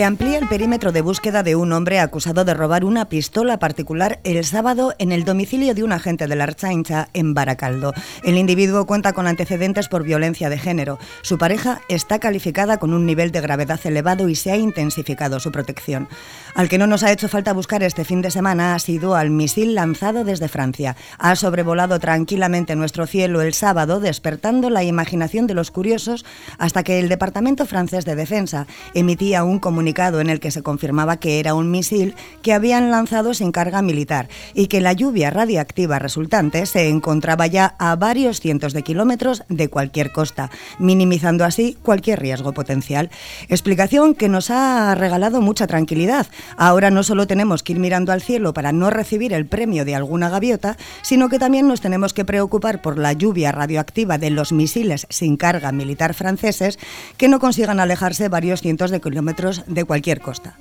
Se amplía el perímetro de búsqueda de un hombre acusado de robar una pistola particular el sábado en el domicilio de un agente de la Archaincha en Baracaldo. El individuo cuenta con antecedentes por violencia de género. Su pareja está calificada con un nivel de gravedad elevado y se ha intensificado su protección. Al que no nos ha hecho falta buscar este fin de semana ha sido al misil lanzado desde Francia. Ha sobrevolado tranquilamente nuestro cielo el sábado, despertando la imaginación de los curiosos hasta que el Departamento francés de Defensa emitía un comunicado comunicado en el que se confirmaba que era un misil que habían lanzado sin carga militar y que la lluvia radiactiva resultante se encontraba ya a varios cientos de kilómetros de cualquier costa, minimizando así cualquier riesgo potencial. Explicación que nos ha regalado mucha tranquilidad. Ahora no solo tenemos que ir mirando al cielo para no recibir el premio de alguna gaviota, sino que también nos tenemos que preocupar por la lluvia radioactiva de los misiles sin carga militar franceses que no consigan alejarse varios cientos de kilómetros de cualquier costa.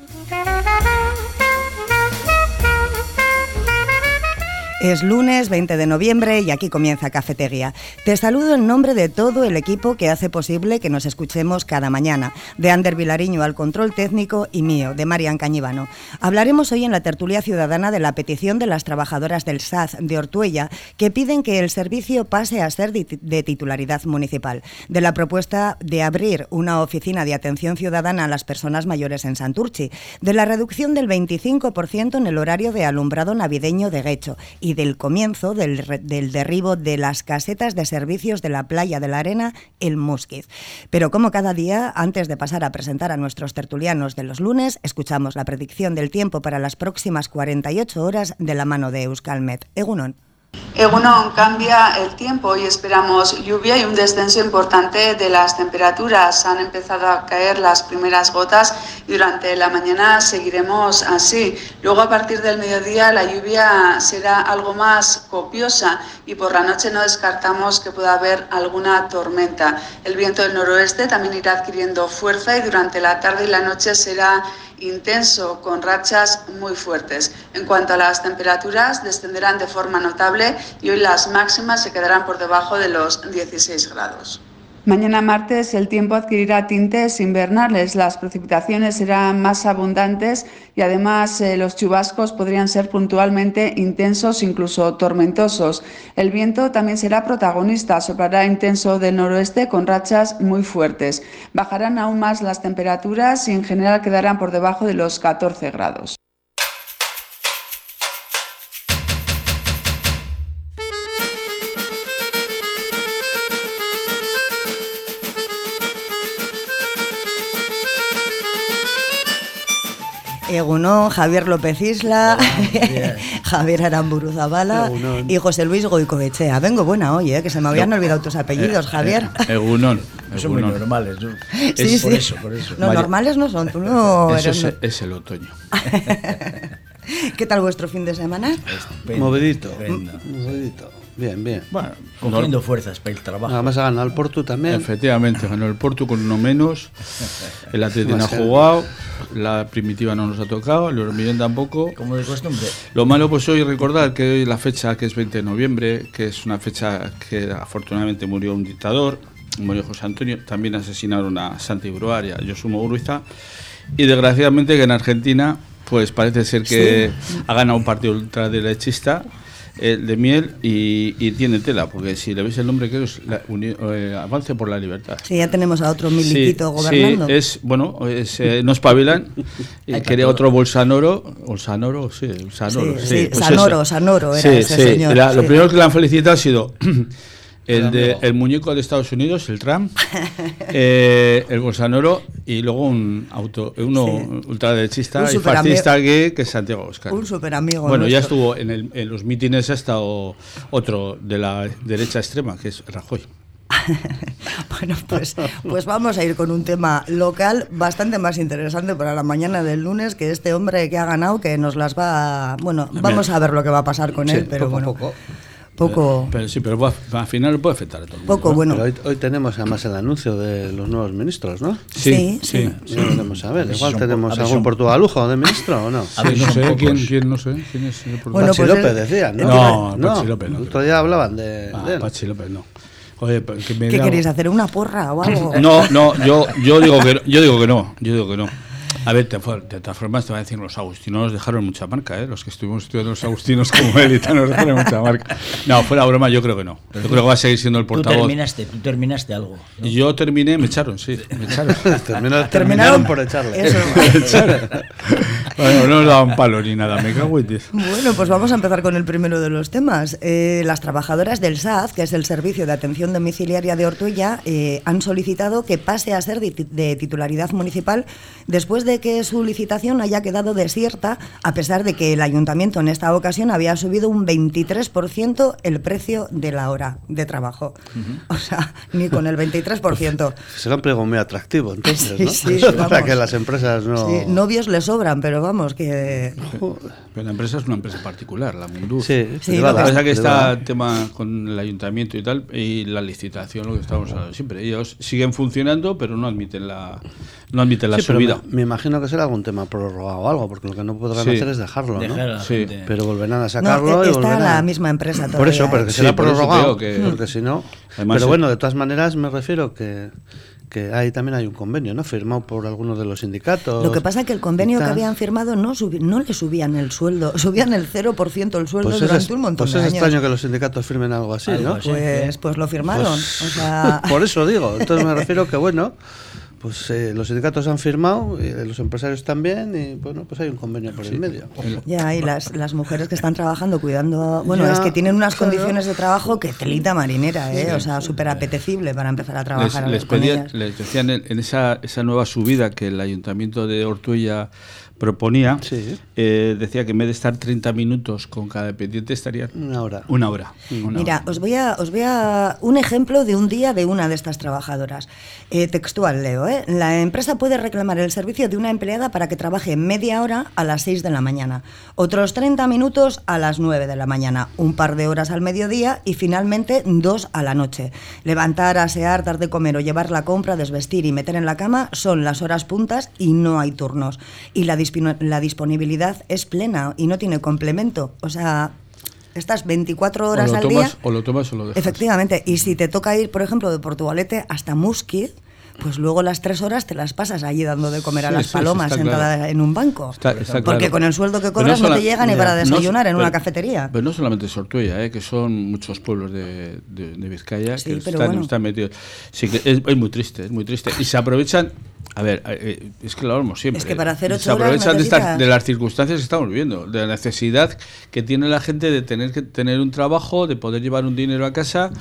Es lunes 20 de noviembre y aquí comienza Cafetería. Te saludo en nombre de todo el equipo que hace posible que nos escuchemos cada mañana, de Ander Vilariño al control técnico y mío, de Marian Cañivano. Hablaremos hoy en la tertulia ciudadana de la petición de las trabajadoras del SAZ de Ortuella que piden que el servicio pase a ser de titularidad municipal, de la propuesta de abrir una oficina de atención ciudadana a las personas mayores en Santurchi, de la reducción del 25% en el horario de alumbrado navideño de Guecho del comienzo del, del, derribo de las casetas de servicios de la playa de la Arena, el Musquiz. Pero como cada día, antes de pasar a presentar a nuestros tertulianos de los lunes, escuchamos la predicción del tiempo para las próximas 48 horas de la mano de Euskalmet. Egunon. Egunon cambia el tiempo y esperamos lluvia y un descenso importante de las temperaturas. Han empezado a caer las primeras gotas y durante la mañana seguiremos así. Luego a partir del mediodía la lluvia será algo más copiosa y por la noche no descartamos que pueda haber alguna tormenta. El viento del noroeste también irá adquiriendo fuerza y durante la tarde y la noche será intenso con rachas muy fuertes. En cuanto a las temperaturas, descenderán de forma notable y hoy las máximas se quedarán por debajo de los 16 grados. Mañana martes el tiempo adquirirá tintes invernales, las precipitaciones serán más abundantes y además eh, los chubascos podrían ser puntualmente intensos, incluso tormentosos. El viento también será protagonista, soplará intenso del noroeste con rachas muy fuertes. Bajarán aún más las temperaturas y en general quedarán por debajo de los 14 grados. Egunon, Javier López Isla, Javier Aramburu Zabala y José Luis Goicoechea. Vengo buena hoy, ¿eh? que se me habían olvidado tus apellidos, eh, Javier. Eh, Egunon. Son muy normales, ¿no? Sí, es sí. por eso, por eso. No, normales no son, tú no Eso eres... es, es el otoño. ¿Qué tal vuestro fin de semana? Estupendo, Movidito. Bien, bien. Bueno, Cogiendo fuerzas para el trabajo. Además ha ganado el Porto también. Efectivamente, ganó el Porto con uno menos. El Atlético no ha jugado. La primitiva no nos ha tocado. El Euromillón tampoco. Como de costumbre. Lo malo, pues hoy recordar que hoy la fecha que es 20 de noviembre, que es una fecha que afortunadamente murió un dictador, murió José Antonio, también asesinaron a Santa Ibruaria, Yosumo Uruiza, y desgraciadamente que en Argentina, pues parece ser que ha ganado un partido ultraderechista, el de miel, y, y tiene tela, porque si le veis el nombre que es la eh, Avance por la Libertad. Sí, ya tenemos a otro Sí, miliquito gobernando. Sí, es, bueno, es, eh, no espabilan. Hay quería otro Bolsanoro. Bolsanoro, sí, Bolsanoro. Sí, Sí, sí, pues Sanoro, eso. Sanoro era Sí, ese sí. señor, La- Lo sí. primero que le han felicitado ha sido el, de, amigo. el muñeco de Estados Unidos, el Trump, eh, el Bolsanoro y luego un auto, uno Sí. ultraderechista Un y fascista gay que es Santiago Oscar. Un superamigo Bueno, ya estuvo en, el- en los mítines, ha estado otro de la derecha extrema, que es Rajoy. Bueno, pues, pues vamos a ir con un tema local bastante más interesante para la mañana del lunes que este hombre que ha ganado, que nos las va a... Bueno, vamos a ver lo que va a pasar con Sí, él, pero poco bueno, poco. Poco, Pero sí, pero va- al final puede afectar a todo el mundo. poco ¿no? bueno. Pero hoy, hoy tenemos además el anuncio de los nuevos ministros, ¿no? Sí, sí. Ya lo veremos a ver. Igual tenemos algún son- portugalujo de ministro o no. A ver, no sé quién, quién, no sé quién es el Bueno, Pachi pues López decían, ¿no? No, Pachi López no El otro día hablaban de, Ah, de él. Pachi López no. Oye, que me ¿Qué queréis hacer? ¿Una porra o algo? No, no, yo, yo digo que yo digo que no, yo digo que no. A ver, de, todas formas te voy a decir, los agustinos nos dejaron mucha marca, ¿eh? Los que estuvimos estudiando los agustinos como élite nos dejaron mucha marca. No, fuera broma, yo creo que no. Yo creo que va a seguir siendo el Tú portavoz. terminaste, tú terminaste algo. ¿no? Yo terminé, me echaron, sí, me echaron. Terminaron, terminaron por echarle. Eso. bueno, no nos daban palo ni nada, me cago en diez. Bueno, pues vamos a empezar con el primero de los temas. Eh, las trabajadoras del SAD, que es el Servicio de Atención Domiciliaria de Ortuella, eh, han solicitado que pase a ser de, ti- de titularidad municipal después de que su licitación haya quedado desierta, a pesar de que el ayuntamiento en esta ocasión había subido un 23% el precio de la hora de trabajo. O sea, ni con el 23%. Será un pliego muy atractivo, entonces, Sí, ¿no? sí, Para que las empresas no... Sí, novios le sobran, pero vamos, que... Pero la empresa es una empresa particular, la Mundur. Sí, Sí, lo Lo que está el tema con el ayuntamiento y tal, y la licitación, lo que estamos hablando siempre. Ellos siguen funcionando, pero no admiten la, no admiten la Sí, pero me, subida. me imagino que será algún tema prorrogado o algo, porque lo que no podrán Sí. hacer es dejarlo, ¿no? Dejar a la Sí. Pero volverán a No, sacarlo y está la misma empresa Por eso, todavía. pero que Sí, será por prorrogado, digo que- porque si no... Además, pero bueno, de todas maneras me refiero que, que ahí también hay un convenio, ¿no? Firmado por algunos de los sindicatos. Lo que pasa es que el convenio que habían firmado no, subi- no le subían el sueldo, subían el 0% el sueldo Pues es, durante un montón pues de es años. extraño que los sindicatos firmen algo así, Algo ¿no? así. Pues, pues lo firmaron. Pues, o sea, por eso digo. Entonces me refiero que, bueno, pues eh, los sindicatos han firmado, y los empresarios también, y bueno, pues hay un convenio por el medio. ya, y las, las mujeres que están trabajando cuidando. Bueno, Ya, es que tienen unas claro. condiciones de trabajo que telita marinera, ¿eh? o sea, súper apetecible para empezar a Les, trabajar les con pedía- ellas. les decían en, en esa, esa nueva subida que el ayuntamiento de Ortuella proponía, Sí. eh, decía que en vez de estar 30 minutos con cada dependiente estarían Una hora. una hora. una Mira, hora. os voy, a, os voy a un ejemplo de un día de una de estas trabajadoras. Eh, textual, leo. ¿eh? La empresa puede reclamar el servicio de una empleada para que trabaje media hora a las 6 de la mañana, otros 30 minutos a las 9 de la mañana, un par de horas al mediodía y finalmente dos a la noche. Levantar, asear, dar de comer o llevar la compra, desvestir y meter en la cama son las horas puntas y no hay turnos. Y la, la disponibilidad es plena y no tiene complemento. O sea, estas 24 o horas lo al tomas, día. o lo tomas o lo dejas. Efectivamente, y si te toca ir, por ejemplo, de Portugalete hasta Musquit, pues luego las tres horas te las pasas allí dando de comer a Sí, las sí, palomas está sentada claro. en un banco. Está- está Porque claro. con el sueldo que cobras no, te llega ni para no- desayunar en una cafetería. Pero no solamente es Ortuella, eh, que son muchos pueblos de, de- de Vizcaya Sí, que están, bueno. están metidos. Sí, que es, es muy triste, es muy triste. Y se aprovechan. A ver, eh, es que lo hablamos siempre. Es que para hacer eh, ocho Se horas aprovechan de, estas- de las circunstancias que estamos viviendo, de la necesidad que tiene la gente de tener que tener un trabajo, de poder llevar un dinero a casa.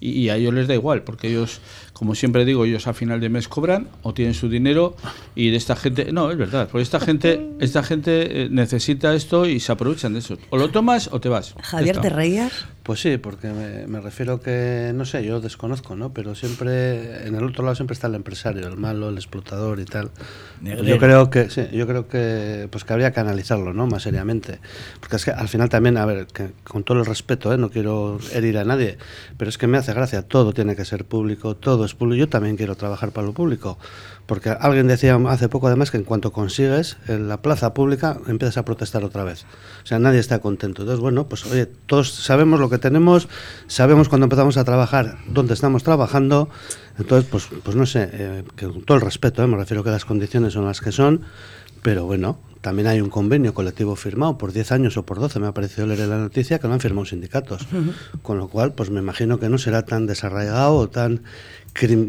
Y, y a ellos les da igual, porque ellos, como siempre digo, ellos a final de mes cobran o tienen su dinero y de esta gente, no, es verdad, porque esta gente, esta gente eh, necesita esto y se aprovechan de eso. O lo tomas o te vas. Javier, está. ¿te reías? Pues sí, porque me, me refiero que, no sé, yo desconozco, ¿no? Pero siempre, en el otro lado siempre está el empresario, el malo, el explotador y tal. Negrero. Yo creo que, sí, yo creo que, pues que habría que analizarlo, ¿no? Más seriamente. Porque es que al final también, a ver, que con todo el respeto, ¿eh? No quiero herir a nadie, pero es que me hace gracia, todo tiene que ser público, todo Yo también quiero trabajar para lo público. Porque alguien decía hace poco además que en cuanto consigues en la plaza pública empiezas a protestar otra vez. O sea, nadie está contento. Entonces, bueno, pues oye, todos sabemos lo que tenemos, sabemos cuando empezamos a trabajar dónde estamos trabajando. Entonces, pues, pues no sé, eh, con todo el respeto, ¿eh? me refiero que las condiciones son las que son, pero bueno, también hay un convenio colectivo firmado por 10 años o por 12, me ha parecido leer en la noticia, que lo han firmado sindicatos. Con lo cual, pues me imagino que no será tan desarraigado o tan,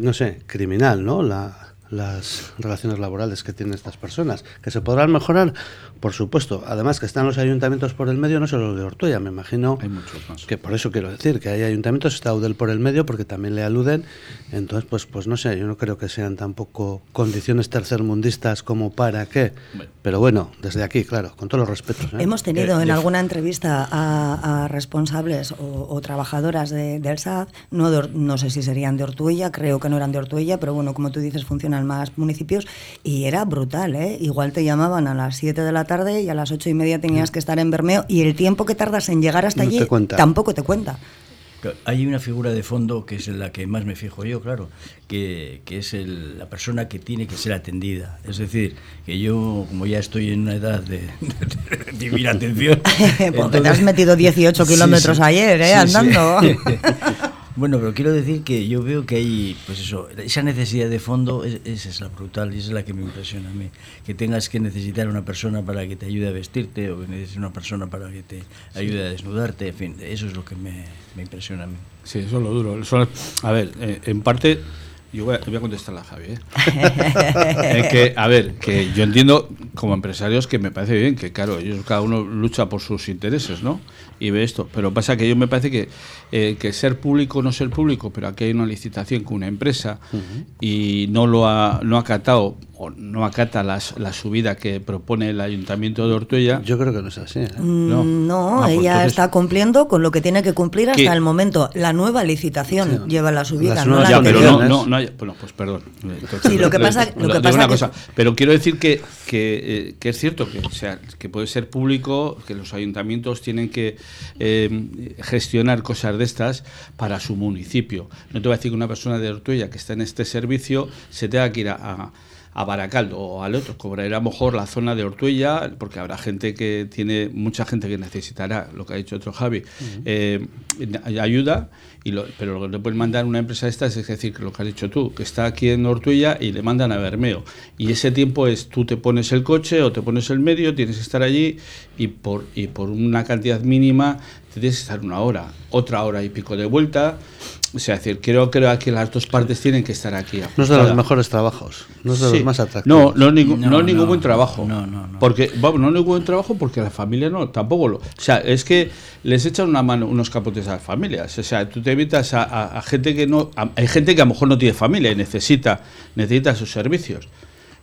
no sé, criminal, ¿no? La, las relaciones laborales que tienen estas personas. Que se podrán mejorar, por supuesto. Además que están los ayuntamientos por el medio, no solo los de Ortuella, me imagino Hay muchos más. que por eso quiero decir que hay ayuntamientos, está Udel por el medio, porque también le aluden. Entonces, pues, pues no sé, yo no creo que sean tampoco condiciones tercermundistas como para qué. Bueno. Pero bueno, desde aquí, claro, con todos los respetos. ¿eh? Hemos tenido Eh, en alguna entrevista a, a responsables o, o trabajadoras de- del SAD, no, de no sé si serían de Ortuella, creo que no eran de Ortuella, pero bueno, como tú dices, funcionan más municipios y era brutal, ¿eh? Igual te llamaban a las 7 de la tarde y a las 8 y media tenías que estar en Bermeo y el tiempo que tardas en llegar hasta No allí te tampoco te cuenta. Hay una figura de fondo que es en la que más me fijo yo, claro, que, que es el- la persona que tiene que ser atendida. Es decir, que yo, como ya estoy en una edad de, recibir atención... Porque te entonces- has metido 18 Sí, kilómetros sí. ayer, ¿eh? Sí, sí. Andando. Bueno, pero quiero decir que yo veo que hay, pues eso, esa necesidad de fondo, es- esa es la brutal y esa es la que me impresiona a mí. Que tengas que necesitar una persona para que te ayude a vestirte o que necesites una persona para que te ayude a desnudarte, en fin, eso es lo que me, me impresiona a mí. Sí, eso es lo duro. Eso- a ver, eh, en parte, yo voy a, voy a contestar a Javi. ¿eh? Eh, que, a ver, que yo entiendo como empresarios que me parece bien, que claro, ellos cada uno lucha por sus intereses, ¿no? Y ve esto. Pero pasa que yo me parece que, eh, que ser público o no ser público, pero aquí hay una licitación con una empresa y no lo ha, no ha acatado o no acata las, la subida que propone el Ayuntamiento de Ortuella. Yo creo que no es así. ¿eh? Mm, No. No, pues ella entonces- está cumpliendo con lo que tiene que cumplir hasta ¿Qué? el momento. La nueva licitación lleva la subida, Las no la Ya, pero no, no, no hay- bueno, pues perdón. Entonces, Sí, lo que pasa- lo que pasa una que- cosa, pero quiero decir que, que, eh, que es cierto que, o sea, que puede ser público, que los ayuntamientos tienen que eh, gestionar cosas de estas para su municipio. No te voy a decir que una persona de Ortuella que está en este servicio se tenga que ir a, a- a Baracaldo o al otro, cobrará a lo mejor la zona de Ortuella, porque habrá gente que tiene, mucha gente que necesitará, lo que ha dicho otro Javi, eh, ayuda, y lo- pero lo que le pueden mandar una empresa de estas es decir, lo que has dicho tú, que está aquí en Ortuella y le mandan a Bermeo. Y ese tiempo es tú te pones el coche o te pones el medio, tienes que estar allí y por, y por una cantidad mínima te tienes que estar una hora, otra hora y pico de vuelta. O sea, es decir, creo, creo que las dos partes tienen que estar aquí. No es de los mejores trabajos, no es de Sí. los más atractivos. No, no, es ningún, No, no es ningún no, buen trabajo. no, no, no. Porque, vamos, no es ningún buen trabajo porque la familia no, tampoco lo. O sea, es que les echan una mano, unos capotes a las familias. O sea, tú te evitas a, a- a gente que no. a- hay gente que a lo mejor no tiene familia y necesita, necesita sus servicios.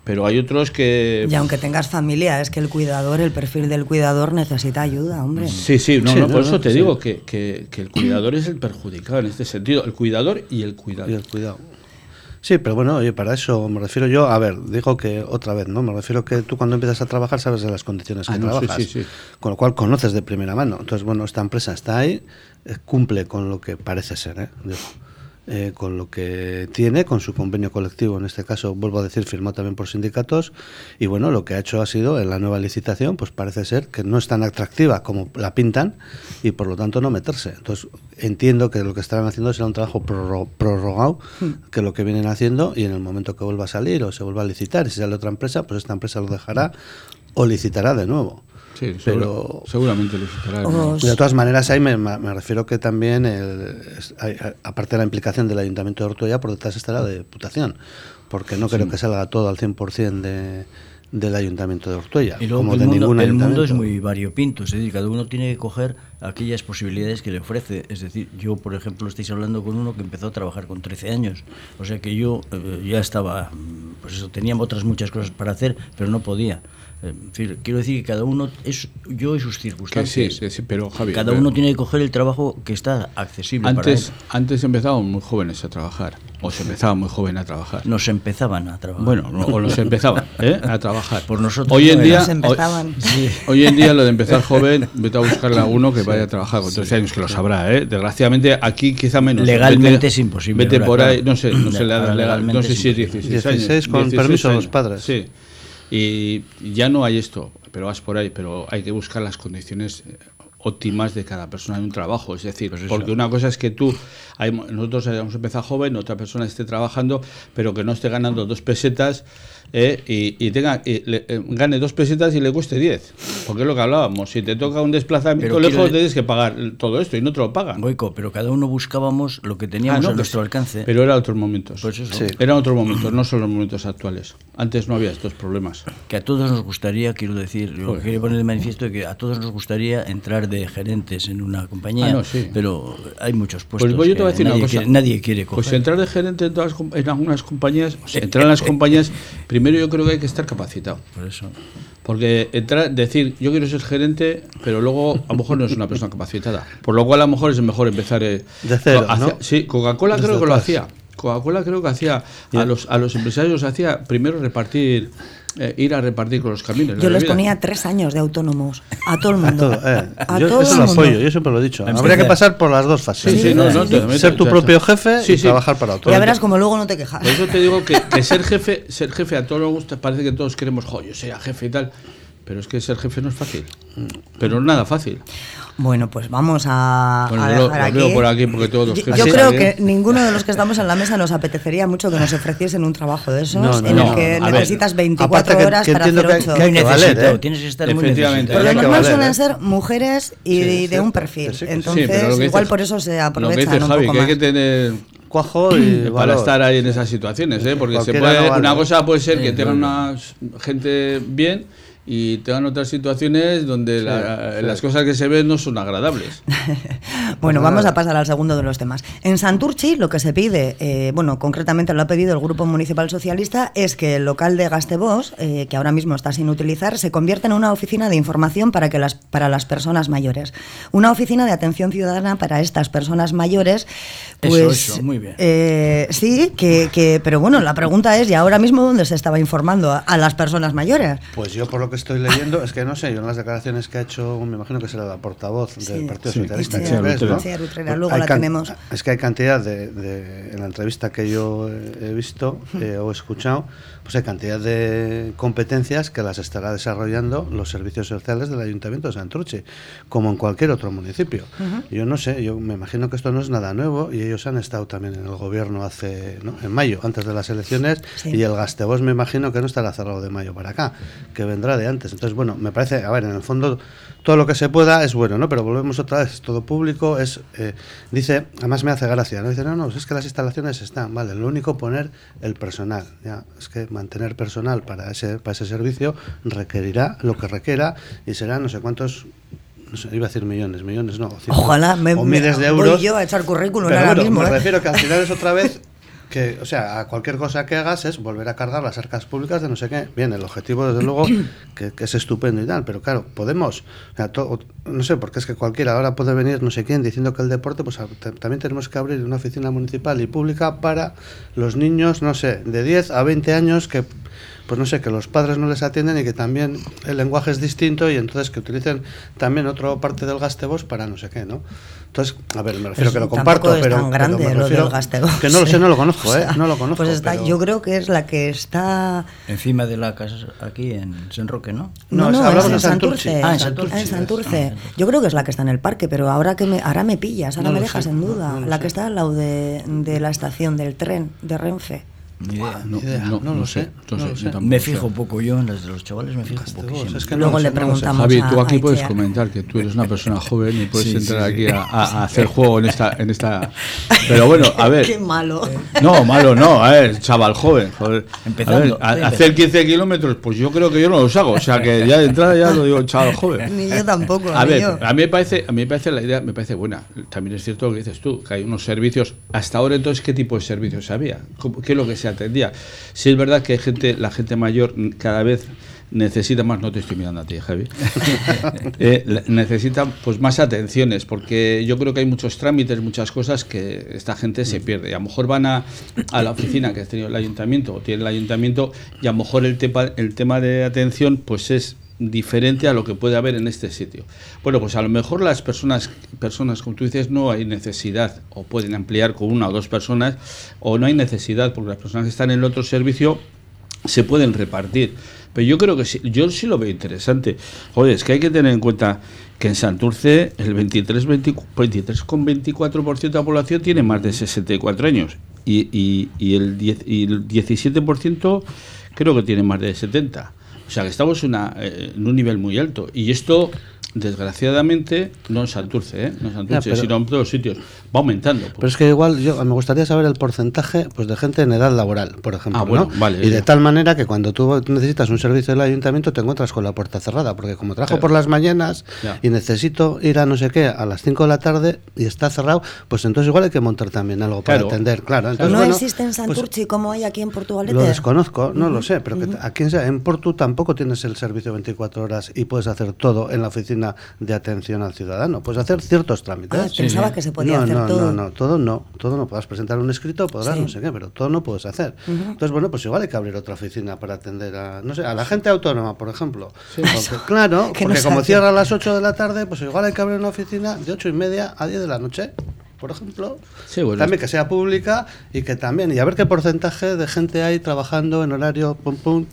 Pero hay otros que. Y aunque tengas familia, es que el cuidador, el perfil del cuidador necesita ayuda, hombre. Sí, sí, no, Sí, no, no, por no, eso te sí. digo que, que- que el cuidador es el perjudicado en este sentido. El cuidador y el cuidado. Y el cuidado. Sí, pero bueno, oye, para eso me refiero yo, a ver, digo que otra vez, ¿no? Me refiero que tú cuando empiezas a trabajar sabes de las condiciones que Ah, no, sí, trabajas, sí, sí. con lo cual conoces de primera mano. Entonces, bueno, esta empresa está ahí, eh, cumple con lo que parece ser, ¿eh? Digo, eh, con lo que tiene, con su convenio colectivo, en este caso, vuelvo a decir, firmado también por sindicatos, y bueno, lo que ha hecho ha sido, en la nueva licitación, pues parece ser que no es tan atractiva como la pintan, y por lo tanto no meterse. Entonces, entiendo que lo que estarán haciendo será un trabajo prorro- prorrogado, que lo que vienen haciendo, y en el momento que vuelva a salir o se vuelva a licitar, y si sale otra empresa, pues esta empresa lo dejará o licitará de nuevo. Sí, pero segura- seguramente licitará. Os- de todas maneras, ahí me, me refiero que también, el- aparte de la implicación del Ayuntamiento de Ortuella, por detrás está la Diputación, porque no creo que salga todo al 100% de, del Ayuntamiento de Ortuella, Y luego como que de el, mundo, ningún el mundo es muy variopinto, es decir, cada uno tiene que coger aquellas posibilidades que le ofrece. Es decir, yo, por ejemplo, estáis hablando con uno que empezó a trabajar con 13 años, o sea que yo eh, ya estaba, pues eso, tenía otras muchas cosas para hacer, pero no podía. En fin, quiero decir que cada uno es yo y sus circunstancias. sí, sí, sí, pero Javi. Cada pero- uno tiene que coger el trabajo que está accesible Antes, para él. antes empezábamos muy jóvenes a trabajar, o se empezaba muy joven a trabajar. Nos empezaban a trabajar. Bueno, no, o nos empezaban ¿eh? a trabajar. Por nosotros hoy en no día, empezaban. Hoy, hoy en día lo de empezar joven, vete a buscarle a uno que vaya a trabajar con 13 años, que lo sabrá, ¿eh? Desgraciadamente aquí quizá menos. Legalmente Vete- es imposible Vete por ahí, no sé, no edad Ahora legal, no legalmente sé si es imposible. 16 años. 16 con permiso de los padres. Sí. Y ya no hay esto, pero vas por ahí, pero hay que buscar las condiciones eh, óptimas de cada persona en un trabajo. Es decir, Pues porque una cosa es que tú, hay- nosotros hayamos empezado joven, otra persona esté trabajando, pero que no esté ganando dos pesetas eh, y, y tenga y le- eh, gane dos pesetas y le cueste diez. Porque es lo que hablábamos. Si te toca un desplazamiento Pero lejos, tienes que pagar todo esto y no te lo pagan. Goico, pero cada uno buscábamos lo que Ah, teníamos no, a que nuestro alcance. Pero eran otros momentos. Pues eso. Sí. Eran otros momentos, no son los momentos actuales. Antes no había estos problemas. que a todos nos gustaría, quiero decir, yo Joder. quería poner de manifiesto que a todos nos gustaría entrar de gerentes en una compañía, Ah, no, sí. pero hay muchos puestos Pues yo te voy a que decir nadie, una cosa. quiere, nadie quiere coger. Pues entrar de gerente en, todas, en algunas compañías, o sea, entrar en las compañías, primero yo creo que hay que estar capacitado. Por eso. Porque entrar, decir, yo quiero ser gerente, pero luego a lo mejor no es una persona capacitada. Por lo cual a lo mejor es mejor empezar... eh, De cero, hacia- ¿no? Sí, Coca-Cola creo que lo hacía. Coca-Cola creo que hacía a los, a los empresarios hacía primero repartir, eh, ir a repartir con los camiones. Yo les ponía tres años de autónomos. A todo el A mundo. todo, eh. A Yo todo eso el lo mundo. apoyo, yo siempre lo he dicho. Habría que pasar por las dos fases. Sí, sí, no, no, te metas, Ser tu propio jefe Sí, y trabajar para otro. Ya verás como luego no te quejas. Por eso te digo que, que ser jefe, ser jefe a todos nos gusta, parece que todos queremos, jo, yo sea jefe y tal. Pero es que ser jefe no es fácil. Pero nada fácil. Bueno, pues vamos a, Bueno, a yo lo- dejar lo veo aquí. por aquí porque todos los Yo, yo creo que ninguno de los que estamos en la mesa nos apetecería mucho que nos ofreciesen un trabajo de esos No, no, en no. el que A ver, necesitas 24 aparte que- horas que para hacer que- 8. que que valer, necesitado, ¿eh? tienes que estar muy necesitado. lo normal valer, suelen ¿eh? ser mujeres y Sí, de un perfil. sí. Entonces, pero lo igual dices- por eso se Lo que aprovechan dice un Javi, poco que hay que tener Cuajo y para valor. estar ahí en esas situaciones, ¿eh? porque se puede, no vale. una cosa puede ser que tengan una gente bien y tengan otras situaciones donde la- sí. las cosas que se ven no son agradables. Bueno, vamos a pasar al segundo de los temas. En Santurchi lo que se pide, eh, bueno, concretamente lo ha pedido el Grupo Municipal Socialista, es que el local de Gastebos, eh, que ahora mismo está sin utilizar, se convierta en una oficina de información para, que las, para las personas mayores. Una oficina de atención ciudadana para estas personas mayores. Eso, Pues, eso, muy bien. eh, sí, que, que- pero bueno, la pregunta es, ¿y ahora mismo dónde se estaba informando a, a las personas mayores? Pues yo por lo que estoy leyendo, es que no sé, yo en las declaraciones que ha hecho, me imagino que será la portavoz del Sí. Partido Sí, Socialista, que Utrera. ¿no? Pues luego hay la tenemos. Es que hay cantidad de, de- en la entrevista que yo he he visto eh, o he escuchado, pues hay cantidad de competencias que las estará desarrollando los servicios sociales del Ayuntamiento de Santurce, como en cualquier otro municipio. Yo no sé, yo me imagino que esto no es nada nuevo y ellos han estado también en el gobierno hace, ¿no? en mayo, antes de las elecciones, Sí. y el Gastebos me imagino que no estará cerrado de mayo para acá, que vendrá de antes. Entonces, bueno, me parece, a ver, en el fondo todo lo que se pueda es bueno, ¿no? Pero volvemos otra vez, todo público, es, eh, dice, además me hace gracia, ¿no? Dice, no, no, es que las instalaciones están, vale, lo único poner el personal, ya, es que mantener personal para ese, para ese servicio requerirá lo que requiera y será no sé cuántos no sé, iba a decir millones, millones no, Ojalá me, o me- miles de voy euros. yo a echar currículum ahora bueno, mismo. me ¿eh? refiero que al final es otra vez que, o sea, a cualquier cosa que hagas es volver a cargar las arcas públicas de no sé qué. Bien, el objetivo, desde luego, que, que es estupendo y tal, pero claro, podemos, o sea, to- no sé, porque es que cualquiera ahora puede venir no sé quién diciendo que el deporte, pues también tenemos que abrir una oficina municipal y pública para los niños, no sé, de 10 a 20 años que pues no sé, que los padres no les atienden y que también el lenguaje es distinto y entonces que utilicen también otra parte del gastebos para no sé qué, ¿no? Entonces, a ver, me refiero Pues que lo comparto, es pero, tan pero grande me lo del Gastebos, que no lo sé, no lo conozco, O ¿eh? No lo conozco. Pues está, pero- yo creo que es la que está. Encima de la casa aquí en San Roque, ¿no? No, No, no, hablamos es de en Santurce. Ah, en Santurce. En Santurce. Ah, Yo creo que es la que está en el parque, pero ahora que me, ahora me pillas, ahora No me dejas sé, en duda. no la sé. que está al lado de, de la estación del tren de Renfe. Ni idea. No, idea, no, no no lo sé, no Me fijo poco yo, en las de los chavales me fijo poquísimo. es que no Luego le preguntamos Javi, tú aquí a puedes comentar que tú eres una persona joven y puedes Sí, entrar sí, aquí sí. a, a- hacer juego en esta, en esta. Pero bueno, a ver. Qué malo. No, malo no, a ver, chaval joven. Joder. Empezando, A ver, a- hacer empezando. 15 kilómetros, pues yo creo que yo no los hago. O sea que ya de entrada ya lo digo, chaval joven. Ni yo tampoco. A ver, yo. a mí me parece, a mí me parece la idea, me parece buena. También es cierto lo que dices tú, que hay unos servicios. Hasta ahora entonces, ¿qué tipo de servicios había? ¿Cómo- ¿Qué es lo que se atendía? Si es verdad que hay gente, la gente mayor cada vez necesita más, no te estoy mirando a ti, Javi, Eh, pues más atenciones, porque yo creo que hay muchos trámites, muchas cosas que esta gente se pierde. Y a lo mejor van a, a la oficina que ha tenido el ayuntamiento o tiene el ayuntamiento y a lo mejor el tema, el tema de atención pues es diferente a lo que puede haber en este sitio. Bueno, pues a lo mejor las personas, personas como tú dices, no hay necesidad o pueden ampliar con una o dos personas o no hay necesidad porque las personas que están en el otro servicio se pueden repartir. Pero yo creo que sí, yo sí lo veo interesante. Joder, es que hay que tener en cuenta que en Santurce el 23, 23,24% de la población tiene más de 64 años y, y, y el, 10 y el 17% creo que tiene más de 70. O sea que estamos una, eh, en un nivel muy alto. Y esto, desgraciadamente, no en Santurce, ¿eh? no en Santurce, pero- sino en todos los sitios, va aumentando. Pero es que igual yo me gustaría saber el porcentaje pues de gente en edad laboral, por ejemplo, Ah, bueno, ¿no? vale, y de ya. tal manera que cuando tú necesitas un servicio del ayuntamiento te encuentras con la puerta cerrada, porque como trabajo Claro. por las mañanas Ya. y necesito ir a no sé qué a las 5 de la tarde y está cerrado, pues entonces igual hay que montar también algo para atender, claro. Entonces, ¿No bueno, existe en pues, Santurchi como hay aquí en Portugalete? lo desconozco, no lo sé, pero que t- aquí en, en Portu tampoco tienes el servicio 24 horas y puedes hacer todo en la oficina de atención al ciudadano. Puedes hacer ciertos trámites. Ah, pensaba que se podía no, hacer no, todo. No, no, todo no, todo no. Podrás presentar un escrito, podrás Sí. no sé qué, pero todo no puedes hacer. Entonces, bueno, pues igual hay que abrir otra oficina para atender a, no sé, a la gente autónoma, por ejemplo. Porque, claro, Que no porque como cierra a las 8 de la tarde, pues igual hay que abrir una oficina de 8 y media a 10 de la noche. Por ejemplo, Sí, bueno, también que sea pública y que también, y a ver qué porcentaje de gente hay trabajando en horario pum pum.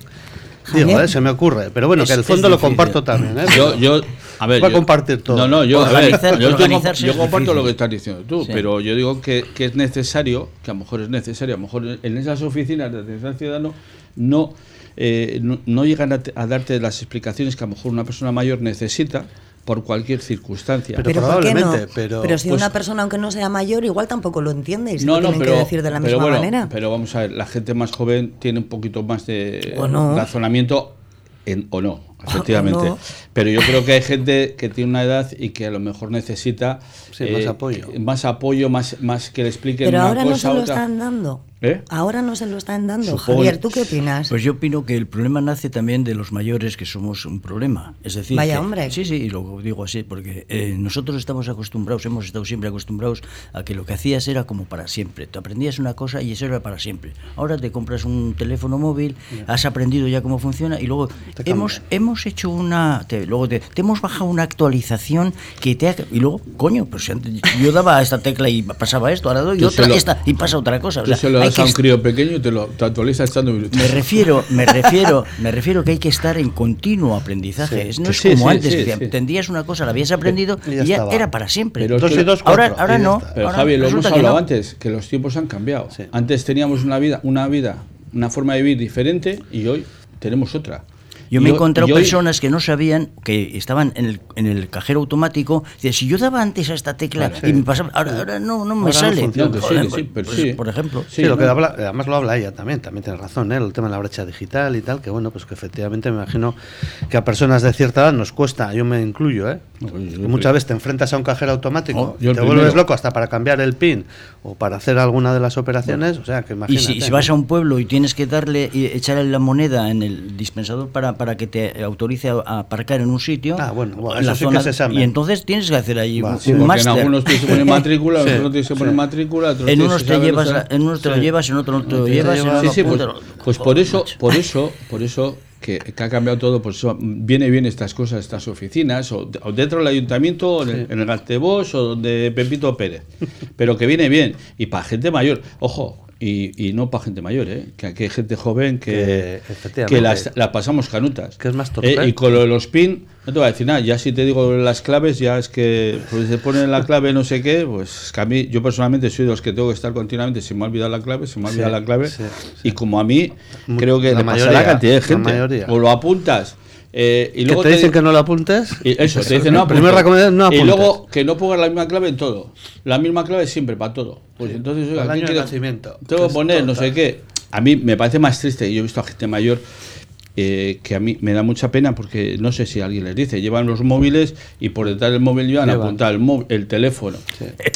Digo, ¿eh? se me ocurre. Pero bueno, que el fondo lo comparto también. ¿eh? Yo, yo, a ver, Voy a yo- compartir todo. No, no, yo, a ver, yo, comparto lo que estás diciendo tú, Sí. pero yo digo que, que es necesario, que a lo mejor es necesario, a lo mejor en esas oficinas de atención al ciudadano no, eh, no, no llegan a, te- a darte las explicaciones que a lo mejor una persona mayor necesita por cualquier circunstancia. Pero ¿por qué no? probablemente, pero- si pues- una persona, aunque no sea mayor, igual tampoco lo entiende y se no, lo no, tienen pero, que decir de la pero misma bueno, manera. pero vamos a ver, la gente más joven tiene un poquito más de razonamiento en- o no, efectivamente. no. Pero yo creo que hay gente que tiene una edad y que a lo mejor necesita Sí, más apoyo. más apoyo, más, más que le expliquen Pero una ahora no se lo otra. están dando. ¿Eh? Ahora no se lo están dando. Supongo- Javier, ¿tú qué opinas? Pues yo opino que el problema nace también de los mayores que somos un problema. Es decir, Vaya que- hombre. Sí, sí, y lo digo así, porque eh, nosotros estamos acostumbrados, hemos estado siempre acostumbrados a que lo que hacías era como para siempre. Tú aprendías una cosa y eso era para siempre. Ahora te compras un teléfono móvil, has aprendido ya cómo funciona y luego hemos, cambia. Hemos hecho una. te- luego te, te hemos bajado una actualización que te ha. Y luego, coño, pues antes yo daba esta tecla y pasaba esto, ahora doy otra, lo- esta y pasa otra cosa. O Tú sea, se lo hay das que a un crío pequeño y te lo te actualiza echando minutos. me refiero, me refiero, me refiero que hay que estar en continuo aprendizaje. Sí. No es Sí, como sí, antes, sí, que sí. entendías una cosa, la habías aprendido Y y ya era para siempre. Pero es Dos que- y dos, ahora, ahora no. Pero ahora Javi, lo hemos hablado no. antes, que los tiempos han cambiado. Sí. Antes teníamos una vida, una vida, una forma de vivir diferente y hoy tenemos otra. Yo me he encontrado personas que no sabían que estaban en el, en el cajero automático. Decían, si yo daba antes a esta tecla Claro. y me pasaba, ahora, ahora no, no me Ahora sale. No, que sí, sí, pero pues, sí. Por ejemplo. Sí, lo que habla, además lo habla ella también, también tiene razón, ¿eh? el tema de la brecha digital y tal, que bueno, pues que efectivamente me imagino que a personas de cierta edad nos cuesta, yo me incluyo, ¿eh? Muchas veces te enfrentas a un cajero automático, No, te primero. vuelves loco hasta para cambiar el PIN o para hacer alguna de las operaciones, o sea, que Y imagínate. si, si vas a un pueblo y tienes que darle y echarle la moneda en el dispensador para, para que te autorice a, a aparcar en un sitio, Ah, bueno, bueno, en la eso sí que zona- examen. y entonces tienes que hacer ahí Va, un, sí, un Porque en algunos tienes que poner matrícula, en Sí, otros tienes que poner matrícula, otros En unos te llevas, en unos te lo llevas, en otros no te lo llevas, Sí, sí, pues, pues por eso, por eso, por eso que, que ha cambiado todo, por eso viene bien estas cosas, estas oficinas, o, o dentro del ayuntamiento, en, el- Gastebos, o donde Pepito Pérez. Pero que viene bien. Y para gente mayor, ojo, y, y no para gente mayor, ¿eh? que aquí hay gente joven que, Que, que las, las pasamos canutas. Que es más torpe. Eh, y con lo de los PIN, no te voy a decir nada, ya si te digo las claves, ya es que pues, se pone la clave no sé qué, pues es que a mí, yo personalmente soy de los que tengo que estar continuamente, se me ha olvidado la clave, se me ha Sí, olvidado la clave, sí, y como a mí, creo que la le pasa a mayoría, la cantidad de gente, mayoría. o lo apuntas, eh, y que luego te dicen di- que no lo apuntes. y eso, te dicen no La primera apuntes. no Y luego que no pongas la misma clave en todo. La misma clave siempre para todo. Pues entonces, oiga, el ¿qué año de quiero- nacimiento, que Tengo que poner no tonta. sé qué. A mí me parece más triste. Yo he visto a gente mayor eh, que a mí me da mucha pena porque no sé si alguien les dice, llevan los móviles y por detrás del móvil llevan Llevan. apuntado el, móvil, el teléfono.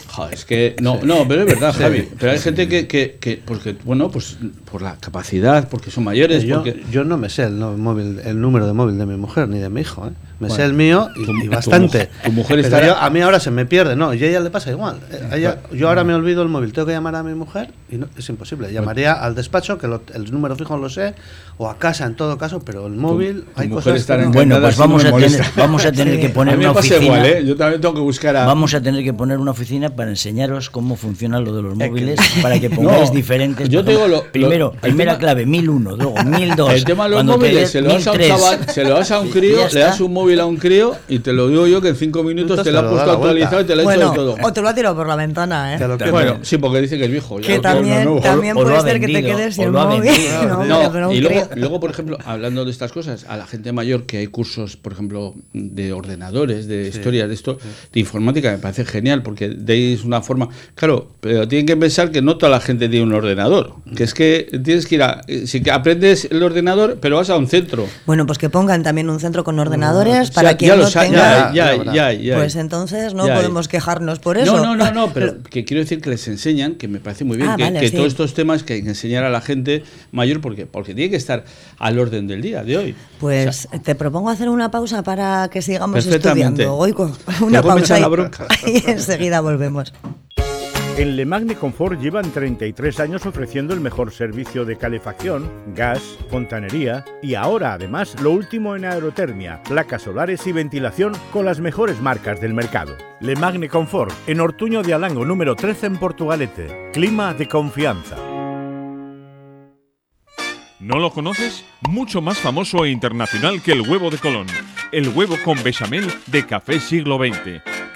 Joder, es que no, no, pero es verdad, Javi. Pero hay gente que, que, que, porque, bueno, pues por la capacidad, porque son mayores, yo, porque... yo no me sé el, no- móvil, el número de móvil de mi mujer ni de mi hijo. ¿eh? Me Bueno, sé el mío y, tu- y tu bastante. tu mujer Pero estará- yo- a mí ahora se me pierde, no, y a ella le pasa igual. Eh, a ella- yo ahora me olvido el móvil, tengo que llamar a mi mujer y no, es imposible. Llamaría al despacho, que lo- el número fijo lo sé, o a casa en todo caso, pero el móvil, tu hay mujer cosas estará que no. Bueno, pues si no vamos me a tener, vamos a tener Sí. que A poner mí una me pasa oficina. igual, ¿eh? Yo también tengo que buscar a... Vamos a tener que poner una oficina para enseñaros cómo funciona lo de los móviles, para que pongáis No, diferentes. yo te digo lo- primero, lo- primera tema- clave, 1001, luego 1002. El tema de los te móviles, des se lo das a un 1003. chaval, se lo das a un Y crío, le das un móvil a un crío y te lo digo yo que en cinco minutos te lo ha puesto actualizado y te lo ha Bueno, hecho de todo. o te lo ha tirado por la ventana, ¿eh? Lo Bueno, sí, porque dice que es viejo. ya Que también, también O puede ser que te quedes sin móvil. No, y luego, por ejemplo, hablando de estas cosas, a la gente mayor que hay cursos, por ejemplo, de ordenadores, de historias, de esto, de informática, me parece genial porque deis una forma. Claro, pero tienen que pensar que no toda la gente tiene un ordenador. Que es que tienes que ir a. Si que aprendes el ordenador, pero vas a un centro. Bueno, pues que pongan también un centro con ordenadores Para ya no tenga. Pues entonces no Ya, podemos quejarnos por eso. No, no, no, no, pero que quiero decir que les enseñan, que me parece muy bien, Ah, que, vale, que sí. todos estos temas que hay que enseñar a la gente mayor, porque, porque tiene que estar al orden del día de hoy. Pues te propongo hacer una pausa para que sigamos estudiando. Luego una pausa y enseguida volvemos. En Le Magne Confort llevan 33 años ofreciendo el mejor servicio de calefacción, gas, fontanería y ahora además lo último en aerotermia, placas solares y ventilación con las mejores marcas del mercado. Le Magne Confort en Ortuño de Alango número 13 en Portugalete. Clima de confianza. ¿No lo conoces? Mucho más famoso e internacional que el huevo de Colón. El huevo con bechamel de Café Siglo XX.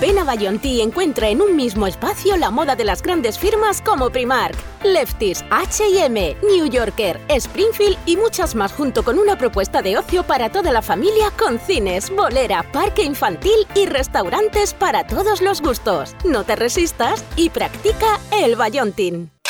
Ven a Bayonti y encuentra en un mismo espacio la moda de las grandes firmas como Primark, Lefties, H&M, New Yorker, Springfield y muchas más junto con una propuesta de ocio para toda la familia con cines, bolera, parque infantil y restaurantes para todos los gustos. No te resistas y practica el Bayontin.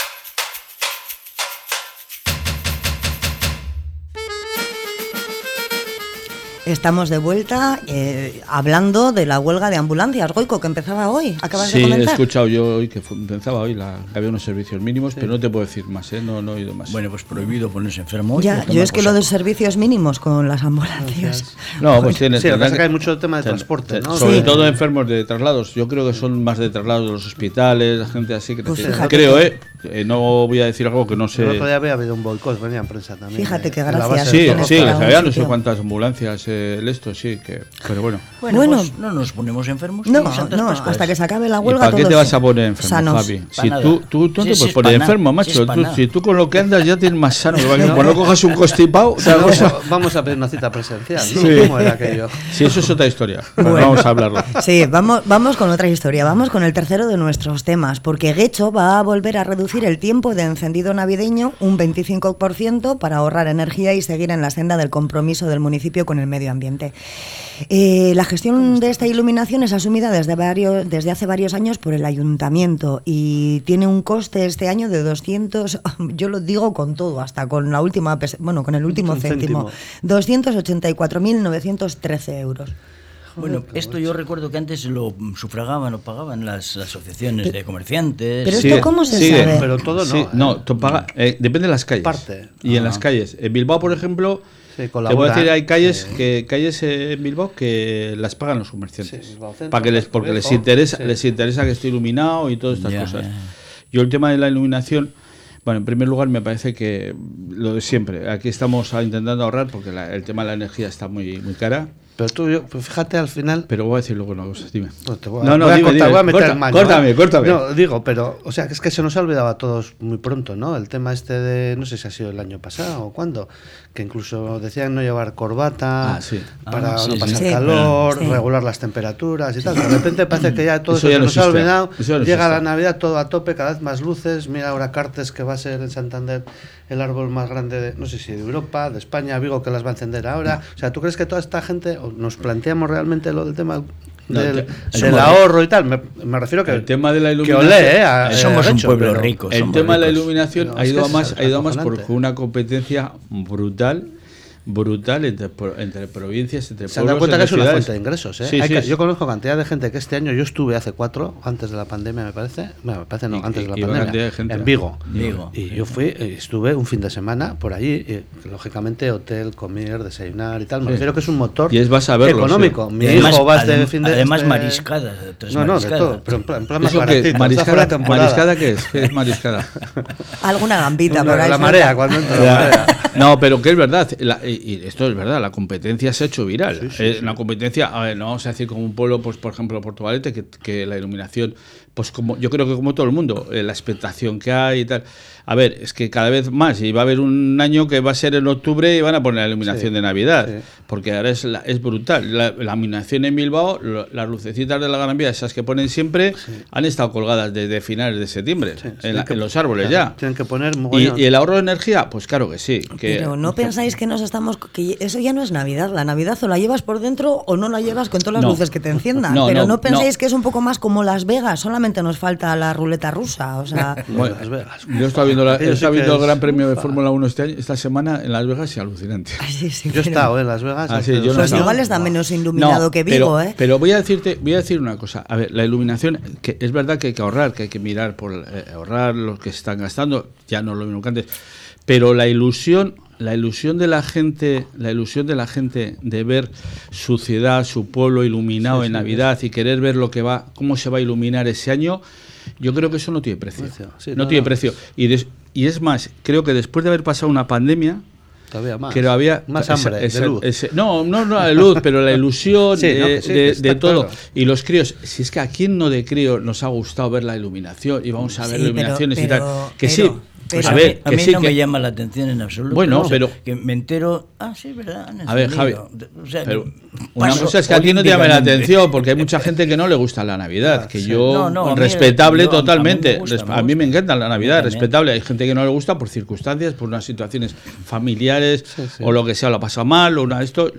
Estamos de vuelta eh, hablando de la huelga de ambulancias, Goico, que empezaba hoy. Acabas sí, de he comentar. escuchado yo hoy que fue- empezaba hoy, la, que había unos servicios mínimos, pero no te puedo decir más, ¿eh? no, no he oído más. Bueno, pues prohibido ponerse enfermo. Ya, yo es que lo de servicios mínimos con las ambulancias. no, pues tiene, Sí, lo que tendrán que hay mucho tema de ten- transporte. Sobre Sí. todo enfermos de traslados. Yo creo que son más de traslados de los hospitales, la gente así que Pues necesita- creo, ¿eh? Eh, No voy a decir algo que no sé. El otro día había habido un boicot, venía en prensa también. Fíjate de- que gracias. Sí, Tienes sí, les había no sé cuántas ambulancias, eh, el esto, sí, que, pero bueno. Bueno, Bueno. pues no nos ponemos enfermos. No, no, hasta que se acabe la ¿Y huelga. para qué te vas a poner enfermo, sanos. Javi? Si tú, tú, tú Sí, te sí, puedes es poner enfermo, macho. Tú- si tú con lo que andas ya tienes más sano. No. cuando cojas un constipado, Vamos cosa. a, vamos a pedir una cita presencial, ¿no? Sí. ¿Cómo era aquello? Sí, eso es otra historia. Bueno. Vamos a hablarlo. Sí, vamos, vamos con otra historia. Vamos con el tercero de nuestros temas, porque Guecho va a volver a reducir el tiempo de encendido navideño un 25% para ahorrar energía y seguir en la senda del compromiso del municipio con el medio ambiente. Eh, la gestión de esta iluminación es asumida desde, varios, desde hace varios años por el ayuntamiento y tiene un coste este año de 200, yo lo digo con todo, hasta con la última, bueno, con el último céntimo, céntimo. 284.913 euros. Bueno, esto yo recuerdo que antes lo sufragaban o pagaban las asociaciones de comerciantes. Pero Sí, esto cómo se sigue, sabe? Pero todo no. Sí, ¿eh? no, tú paga- eh, depende de las calles. Parte. Y en las calles. En Bilbao, por ejemplo, Sí, te voy a decir, hay calles eh, que calles eh, en Bilbao que las pagan los comerciantes. Sí, Bilbao Centro, para que les, porque les interesa, sí. les interesa que esté iluminado y todas estas cosas. ya. Yo el tema de la iluminación, bueno, en primer lugar me parece que lo de siempre. Aquí estamos intentando ahorrar porque la- el tema de la energía está muy, muy cara. Pero tú, yo, pues fíjate al final. Pero voy a decir luego una cosa, dime. No, te voy a, No, no, voy a dime, cortar, dime. voy a meter Corta- el maño, córtame, ¿eh? córtame. No, digo, pero, o sea, que es que se nos ha olvidado a todos muy pronto, ¿no? El tema este de, no sé si ha sido el año pasado o cuándo, que incluso decían no llevar corbata Ah, sí. para Ah, sí, no pasar Sí. calor, Sí. regular las temperaturas y tal. De repente parece que ya todo Eso eso, ya se no nos ha olvidado. Eso ya no Llega la. Navidad todo a tope, cada vez más luces. Mira ahora Cartes que va a ser en Santander el árbol más grande, de, no sé si de Europa, de España, Vigo que las va a encender ahora. O sea, ¿tú crees que toda esta gente, o nos planteamos realmente lo del tema No, del, te- del somos- ahorro y tal? Me, me refiero que El tema de la que iluminación. olé, ¿eh? a- Somos eh, un hecho, pueblo pero- rico. El somos tema de la iluminación No, ha ido que a más, ha ido a más acojonante. por una competencia brutal, brutal entre, entre provincias, entre Se han dado cuenta que es una fuente de ingresos. ¿eh? Sí, Hay sí, que- sí. yo conozco cantidad de gente que este año, yo estuve hace cuatro, antes de la pandemia me parece, bueno, me parece no, Y- antes de la pandemia, de gente. en Vigo. Vigo. Y yo fui, eh, estuve un fin de semana por allí, y, lógicamente hotel, comer, desayunar y tal. Me Sí. refiero que es un motor Y es vas a verlo, económico. sí. Mi además- hijo va este adem- fin de además este- mariscadas, tres No, no, de mariscadas. todo, pero en plan, en plan más ¿Eso qué? baratito. esta fue ¿Mariscada. ¿Mariscada qué es? ¿Qué es mariscada? Alguna gambita por ahí. la marea, cuando entra la marea. No, pero que es verdad, la- y, y esto es verdad, la competencia se ha hecho viral. Eh, La competencia, a ver, no vamos a decir como un pueblo, pues por ejemplo Portugalete, que, que la iluminación, pues como yo creo que como todo el mundo, eh, la expectación que hay y tal. A ver, es que cada vez más, y va a haber un año que va a ser en octubre y van a poner la iluminación Sí, de Navidad, sí. porque ahora es, la- es brutal. La, la iluminación en Bilbao, lo- las lucecitas de la Gran Vía, esas que ponen siempre, han estado colgadas desde finales de septiembre, Sí, en, tienen la- que- en los árboles claro, ya. Tienen que poner Y, y el ahorro de energía, pues claro que sí. Que, Pero no pensáis que nos estamos. que eso ya no es Navidad. La Navidad o la llevas por dentro o no la llevas con todas las No. luces que te enciendan. No, Pero no, no, pensáis no. que es un poco más como Las Vegas. Solamente nos falta la ruleta rusa. O sea. Bueno, Las Vegas. Yo estaba viendo, la, Aquello he estado sí que viendo el Gran Premio de. Fórmula 1 este año, esta semana en Las Vegas y alucinante. ay, sí, sí, Yo he estado en Las Vegas. Ah, sí, yo no igual está menos iluminado No, que Vigo, pero, ¿eh? Pero voy a decirte, voy a decir una cosa. A ver, la iluminación, que es verdad que hay que ahorrar, que hay que mirar por eh, ahorrar lo que se están gastando, ya no es lo mismo que antes. Pero la ilusión, la ilusión de la gente, la ilusión de la gente de ver su ciudad, su pueblo iluminado en Navidad y querer ver lo que va, cómo se va a iluminar ese año. yo creo que eso no tiene precio. No, no, tiene no. precio. Y, des- y es más, creo que después de haber pasado una pandemia, Todavía más. que había Más hambre esa- de luz. no, no, no la luz, pero la ilusión Sí, de, no, sí, de- de todo. claro. Y los críos, si es que a quién no de crío nos ha gustado ver la iluminación y vamos a ver Sí, pero- iluminaciones y tal. Que pero- sí, pero- a a ver, mí, a que mí sí, no que- me llama la atención en absoluto. Bueno, O sea, pero- Que me entero. Ah, sí, ¿verdad? Han A ver, Javi. O sea, Pero una cosa es que a ti no te llame la atención, porque hay mucha gente que no le gusta la Navidad, que sí. yo, No, no, a mí- respetable yo- a mí me totalmente, a mí me encanta la Navidad, respetable, hay gente que no le gusta por circunstancias, por unas situaciones familiares sí. o lo que sea, lo ha pasado mal o una esto,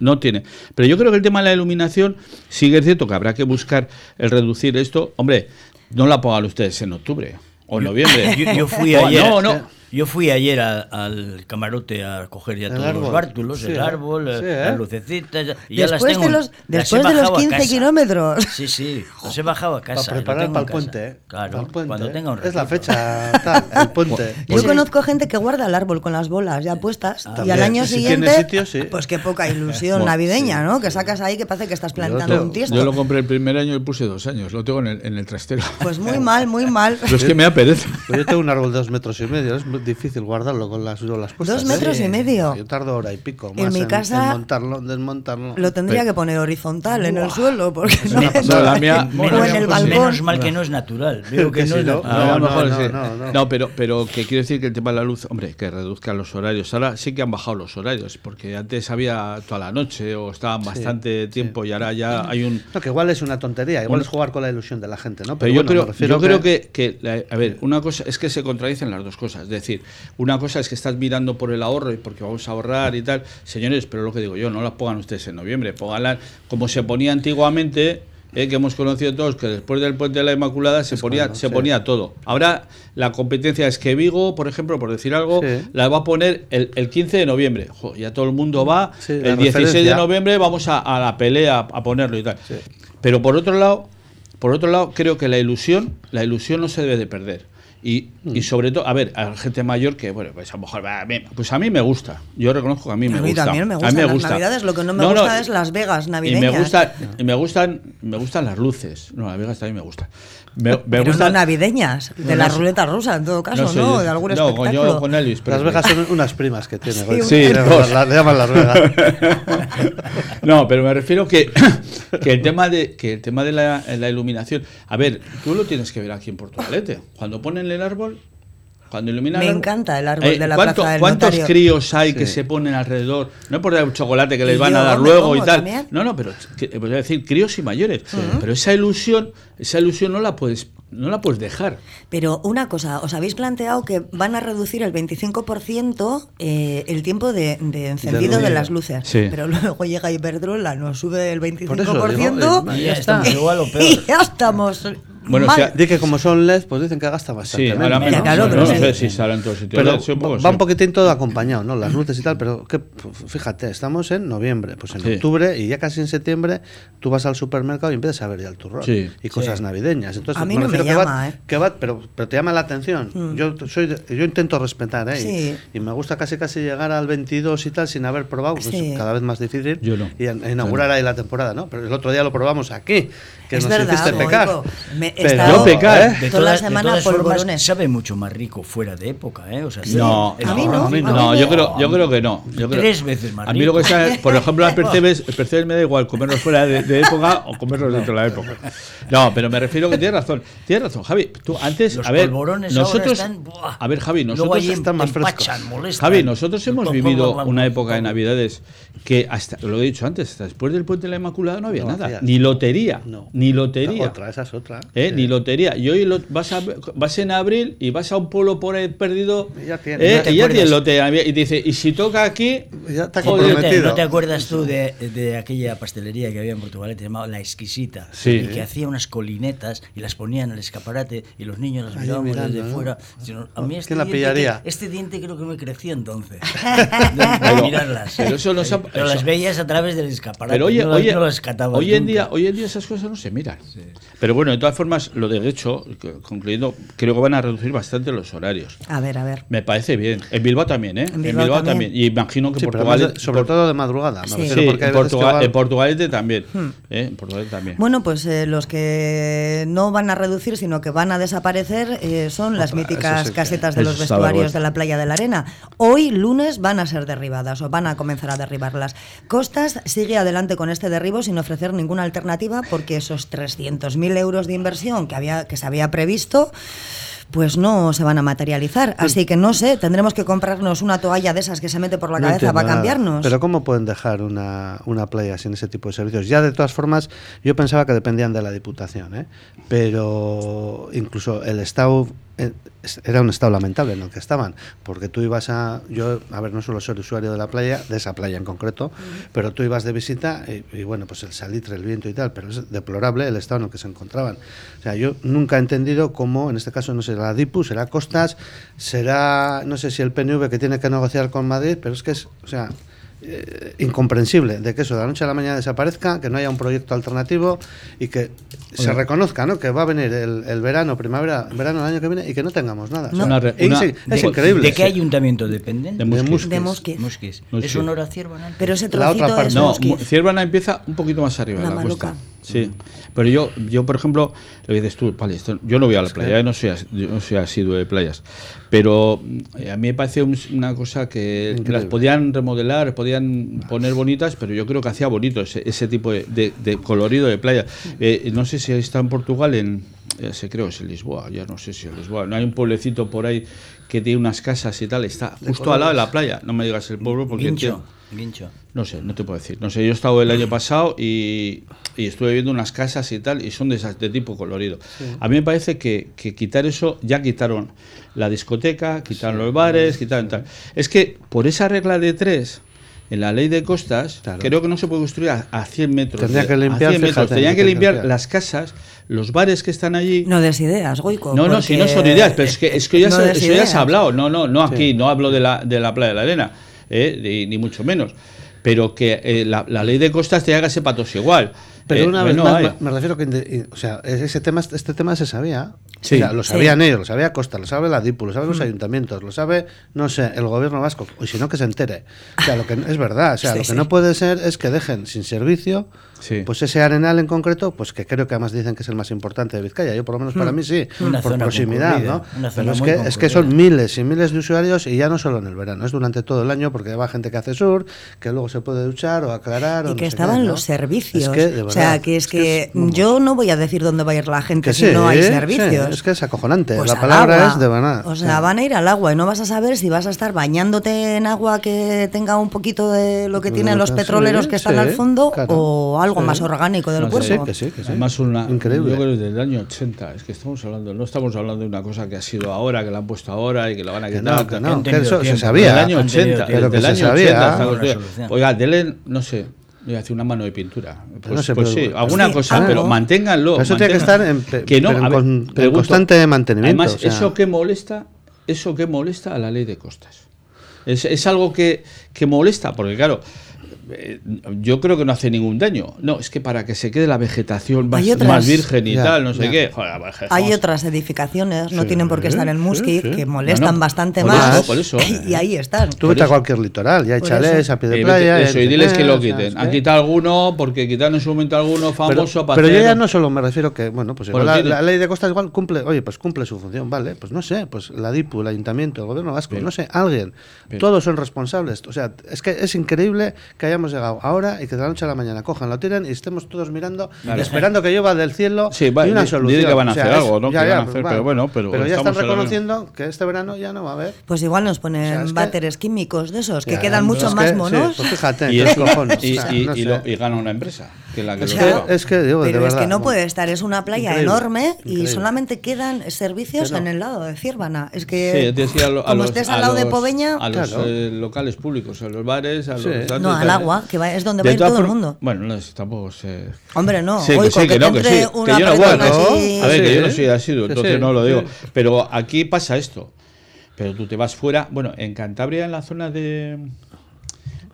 no tiene. Pero yo creo que el tema de la iluminación sigue es cierto que habrá que buscar el reducir esto, hombre, no la pongan ustedes en octubre o en noviembre. Yo, yo fui ayer. No, no. Yo fui ayer a- al camarote a coger ya El todos árbol. los bártulos, Sí, el ¿eh? árbol, Sí, las ¿eh? lucecitas. ya- Y ya las Después tengo, de los, las después de los bajado a 15 casa. kilómetros. Sí, sí, los he bajado a casa. Para preparar para el casa. puente, ¿eh? Claro, Para el puente, cuando ¿eh? tenga un Es la ratito. fecha tal, el puente. Yo Pues- conozco gente que guarda el árbol con las bolas ya puestas y al año Si siguiente, tiene sitio, sí. pues qué poca ilusión Bueno, navideña, ¿no? Que sacas ahí que parece que estás plantando un tiesto. Yo lo compré el primer año y puse dos años, lo tengo en el, en el trastero. Pues muy mal, muy mal. Pero es que me da pereza. Pues yo tengo un árbol de dos metros y medio, es muy difícil guardarlo con las las puestas. Dos ¿eh? metros y medio. Yo tardo hora y pico En más mi casa en montarlo, desmontarlo. Lo tendría que poner horizontal en el suelo porque no. No, la mía- o en el pues balcón. menos mal que no es natural. Veo que, Que no sí. pero, pero que quiero decir que el tema de la luz, hombre, que reduzcan los horarios. Ahora sí que han bajado los horarios, porque antes había toda la noche o estaban bastante tiempo y ahora ya hay un... No, que igual es una tontería, igual Un- es jugar con la ilusión de la gente, ¿no? Pero yo bueno, me creo, yo creo que, que la- a ver, una cosa es que se contradicen las dos cosas. Es decir, una cosa es que estás mirando por el ahorro y porque vamos a ahorrar y tal. Señores, pero lo que digo yo, no las pongan ustedes en noviembre, pónganlas como se ponía antiguamente. eh, que hemos conocido todos que después del puente de la Inmaculada se ponía cuando, se sí. ponía todo. Ahora la competencia es que Vigo, por ejemplo, por decir algo, Sí. la va a poner el, el 15 de noviembre. Jo, ya todo el mundo va. Sí, el 16 de noviembre vamos a, a la pelea a ponerlo y tal. Pero por otro lado, por otro lado, creo que la ilusión, la ilusión no se debe de perder. Y, Mm. y sobre todo, a ver, a la gente mayor que, bueno, pues a lo mejor, va, a mí- pues a mí me gusta. Yo reconozco que a mí me a mí gusta. también me A gustan mí me las gusta. navidades, lo que no me No, no, gusta es Las Vegas y navideñas. me gusta, y me gustan, me gustan las luces. No, las Vegas también me gustan. Me, me Pero no navideñas, de No, la no sé. ruleta rusa en todo caso, ¿no? sé, yo- de algún no, con- espectáculo. yo con Elvis. pero Las Vegas son unas primas que tiene. Sí, Le llaman dos. las- le llaman Las Vegas. No, pero me refiero que, que el tema de que el tema de la, la iluminación. A ver, tú lo tienes que ver aquí en Portugalete. Cuando ponen el árbol, cuando iluminan. Me el árbol- encanta el árbol de la ¿cuánto- Plaza del ¿Cuántos Notario? críos hay que se ponen alrededor? No por dar un chocolate que les van a dar luego y tal. también. No, no, pero que- voy a decir críos y mayores. Pero esa ilusión, esa ilusión no la puedes, no la puedes dejar. Pero una cosa, ¿os habéis planteado que van a reducir el 25% eh, el tiempo de, de encendido de, las luces? Sí. Pero luego llega Iberdrola, nos sube el 25% Por eso digo, eh, Y ya está. y ya estamos Bueno, o mal. sea, Di que como son LED, pues dicen que gasta bastante. Sí, menos, ahora ¿no? menos. claro, no, pero no sé si sale en todos sitios. Pero Sí, un poco, va sí. un poquitín todo acompañado, ¿no? Las luces y tal, pero que, fíjate, estamos en noviembre, pues en Sí. octubre y ya casi en septiembre tú vas al supermercado y empiezas a ver ya el turrón Sí. y cosas navideñas. Entonces, A mí no refiero me que llama, va, ¿eh? que va- pero, pero te llama la atención. Yo soy de- yo intento respetar, ¿eh? Y- Sí. Y, me gusta casi casi llegar al 22 y tal sin haber probado, pues Sí. cada vez más difícil. Yo no. Y inaugurar ahí la temporada, ¿no? Pero el otro día lo probamos aquí, que Es nos verdad, hiciste pecar. Me- he Pero- estado Yo pecar, ¿eh? De toda la todas, de semana todas formas, polvorones. sabe mucho más rico fuera de época, ¿eh? O sea, No, A mí no, a mí no. No, me- yo creo, yo creo que no. Yo creo- Tres veces más A mí lo que rico. sea, por ejemplo, las percebes, me da igual comerlos fuera de, de época o comerlos dentro de la época. No, pero me refiero que tienes razón. Tienes razón, Javi. Tú antes, Los a ver, polvorones ahora nosotros, están, buah. a ver, Javi, nosotros están más empachan, frescos. molestan. Javi, nosotros hemos vivido una época de. Navidades que hasta, lo he dicho antes, hasta después del puente de la Inmaculada no había No nada, ni lotería, No. ni lotería. Otra, esa es otra. ¿Eh? Sí. Ni lotería. Y hoy lo- vas, a, vas en abril y vas a un pueblo por ahí perdido Y ya tiene- ¿eh? no te y ya acuerdas. tienes lotería. Y dice, y si toca aquí, Ya está Sí, ¿no, te, no te acuerdas tú de, de aquella pastelería que había en Portugal que se llamaba La Exquisita? Sí. Y que hacía unas colinetas y las ponían en el escaparate y los niños las mirábamos desde ¿no? fuera. Sino, a mí este ¿Quién la diente este diente creo que me creció entonces. De, mirarlas. pero eso no se Pero eso- las veías a través del escaparate. Pero oye, no, las- oye, no las catabas hoy en día, hoy en día esas cosas no se miran. Pero bueno, de todas formas formas, lo de hecho, concluyendo, creo que van a reducir bastante los horarios. A ver, a ver. Me parece bien. En Bilbao también, ¿eh? En Bilbao también. Y imagino que Sí, Portugal. de- sobre por- todo de madrugada. Sí. Sí, porque en, Portugal, va- en Portugalete también. ¿eh? En Portugalete también. Bueno, pues eh, los que no van a reducir, sino que van a desaparecer, eh, son las míticas que- casetas de los vestuarios de la playa de la Arena. Hoy, lunes, van a ser derribadas o van a comenzar a derribarlas. Costas sigue adelante con este derribo sin ofrecer ninguna alternativa porque esos 300.000 euros de inversión que, había, que se había previsto pues no se van a materializar. Así que no sé, tendremos que comprarnos una toalla de esas que se mete por la No cabeza para nada. cambiarnos. Pero ¿cómo pueden dejar una, una playa sin ese tipo de servicios? Ya de todas formas, yo pensaba que dependían de la Diputación, ¿eh? pero incluso el Estado es- era un estado lamentable en el que estaban, porque tú ibas a, yo, a ver, no suelo ser usuario de la playa, de esa playa en concreto, pero tú ibas de visita y, y bueno, pues el salitre, el viento y tal, pero es deplorable el estado en el que se encontraban. O sea, yo nunca he entendido cómo, en este caso, no sé, la DIPU, será Costas, será, no sé si el PNV que tiene que negociar con Madrid, pero es que es, o sea, eh, incomprensible de que eso de la noche a la mañana desaparezca, que no haya un proyecto alternativo y que se reconozca, ¿no? Que va a venir el, el verano, primavera, verano del año que viene y que no tengamos nada. O sea, Una re- es, una- es de- increíble. ¿De qué ayuntamiento dependen? De Musquis. De. ¿Es honor a Ciervana? Pero ese La otra trocito parte- es No, Ciervana empieza un poquito más arriba La de la costa. Sí, pero yo, yo por ejemplo, lo que dices tú, vale, esto- yo no voy a la playa, no soy, yo no soy asiduo de playas, pero eh, a mí me parece un- una cosa que Increíble. las podían remodelar, podían poner bonitas, pero yo creo que hacía bonito ese, ese tipo de, de- de colorido de playa. Eh, no sé si está en Portugal, en, se creo es en Lisboa, ya no sé si en Lisboa, no hay un pueblecito por ahí que tiene unas casas y tal, está justo al lado de la playa, no me digas el pueblo porque... Guincho. Guincho. no sé, no te puedo decir. No sé, yo he estado el año pasado y, y estuve viendo unas casas y tal, y son de, esas, de tipo colorido. A mí me parece que, que quitar eso, ya quitaron la discoteca, quitaron los bares, quitaron tal. Es que por esa regla de tres, en la ley de costas, Claro. creo que no se puede construir a, a 100 metros. Tendría que limpiar, 100 metros. fíjate, Tenían que tendría que limpiar limpiar. las casas, los bares que están allí. No des ideas, Goico. No, no, si no son ideas, pero es que, es que ya, No se, eso ya se ha hablado. No, no, no aquí, no hablo de la, de la playa de la arena, eh, ni, ni mucho menos. Pero que eh, la, la ley de costas te haga ese patos igual. Pero Eh, una vez no más, hay. me, refiero que, o sea, ese tema, este tema se sabía. Sí. O sea, lo Sí. sabían ellos, lo sabía Costa, lo sabe la DIPU, lo saben los ayuntamientos, lo sabe, no sé, el gobierno vasco, y si no que se entere. O sea, lo que es verdad, o sea, Sí, lo que sí. no puede ser es que dejen sin servicio, Sí. pues ese arenal en concreto, pues que creo que además dicen que es el más importante de Vizcaya. Yo por lo menos para mí sí, Una por proximidad, ¿no? Pero es que, es que son miles y miles de usuarios y ya no solo en el verano, es durante todo el año porque va gente que hace sur, que luego se puede duchar o aclarar o Y no que estaban qué, ¿no? los servicios. Es que, de o sea, que es, que, yo no voy a decir dónde va a ir la gente si sí, no hay servicios. Es que es acojonante. Pues la al palabra agua. es de verdad. O sea, Sí. van a ir al agua y no vas a saber si vas a estar bañándote en agua que tenga un poquito de lo que tienen los que petroleros sí, que están sí, al fondo claro. o algo Sí. más orgánico del No cuerpo. Que sí, que sí. Además, una, Increíble. yo creo desde el año 80, es que estamos hablando, no estamos hablando de una cosa que ha sido ahora, que la han puesto ahora y que la van a Que quitar. no, que no, que tenido eso se sabía. Del año Han tenido 80, tiempo. Pero que desde el se año sabía. 80 hasta Una los días. resolución. Oiga, denle, no sé, voy a una mano de pintura. Pues, no sé, pues pero- sí, alguna Sí, cosa, algo. pero manténganlo. Pero eso tiene que estar en que no, ver, con- pregunto, constante mantenimiento, Además, o sea. eso que molesta, eso que molesta a la ley de costas. Es, es algo que, que molesta, porque claro, eh, yo creo que no hace ningún daño. No, es que para que se quede la vegetación más, Hay otras- más virgen y Ya, tal, no sé ya. qué. Joder, Hay otras edificaciones, no Sí, tienen por qué estar en sí, Musquit, sí. que molestan No, no, bastante por más. eso, por eso. Y ahí están. Tú vete a cualquier litoral, ya hay chalés a pie de Eh, playa. eso, y diles que lo sea, quiten. Han quitado alguno porque quitaron en su momento alguno Pero, famoso para pero yo ya no solo me refiero que, bueno, pues igual la, ley de costas igual cumple, oye, pues cumple su función, vale, pues no sé, pues la DIPU, el ayuntamiento, el gobierno vasco, Bien. no sé, alguien, Bien. todos son responsables. O sea, es que es increíble que hayamos llegado ahora y que de la noche a la mañana cojan, lo tiren y estemos todos mirando, Claro. esperando que llueva del cielo Sí, va- y una solución. que van a O sea, hacer algo, ¿no? ya, Que ya, van a pues hacer, va. pero bueno, pero ya están reconociendo que este verano ya no va a haber. Pues igual nos ponen O sea, es que- váteres químicos de esos, que Ya, quedan pero mucho es más monos. Sí, pues fíjate, y, eso- cojones. y- o sea, y- no y sé. lo- y gana una empresa que la que Es lo que, lleva. es que, digo, de Pero es que verdad, no puede estar, es una playa Increíble, enorme y increíble. solamente quedan servicios en el lado de Ciervana. Es que como los, estés al lado de Poveña, a los Claro. eh, locales públicos, a los bares, a Sí. los no, al agua, que va- es donde va a ir todo el formas- mundo. Bueno, no, tampoco sé. Hombre, no, Sí, que Goico, sí, que que no, que sí. Que yo no bueno, así- A ver, que yo no soy asiduo, entonces sí, no lo digo. sí. Pero aquí pasa esto. Pero tú te vas fuera, bueno, en Cantabria, en la zona de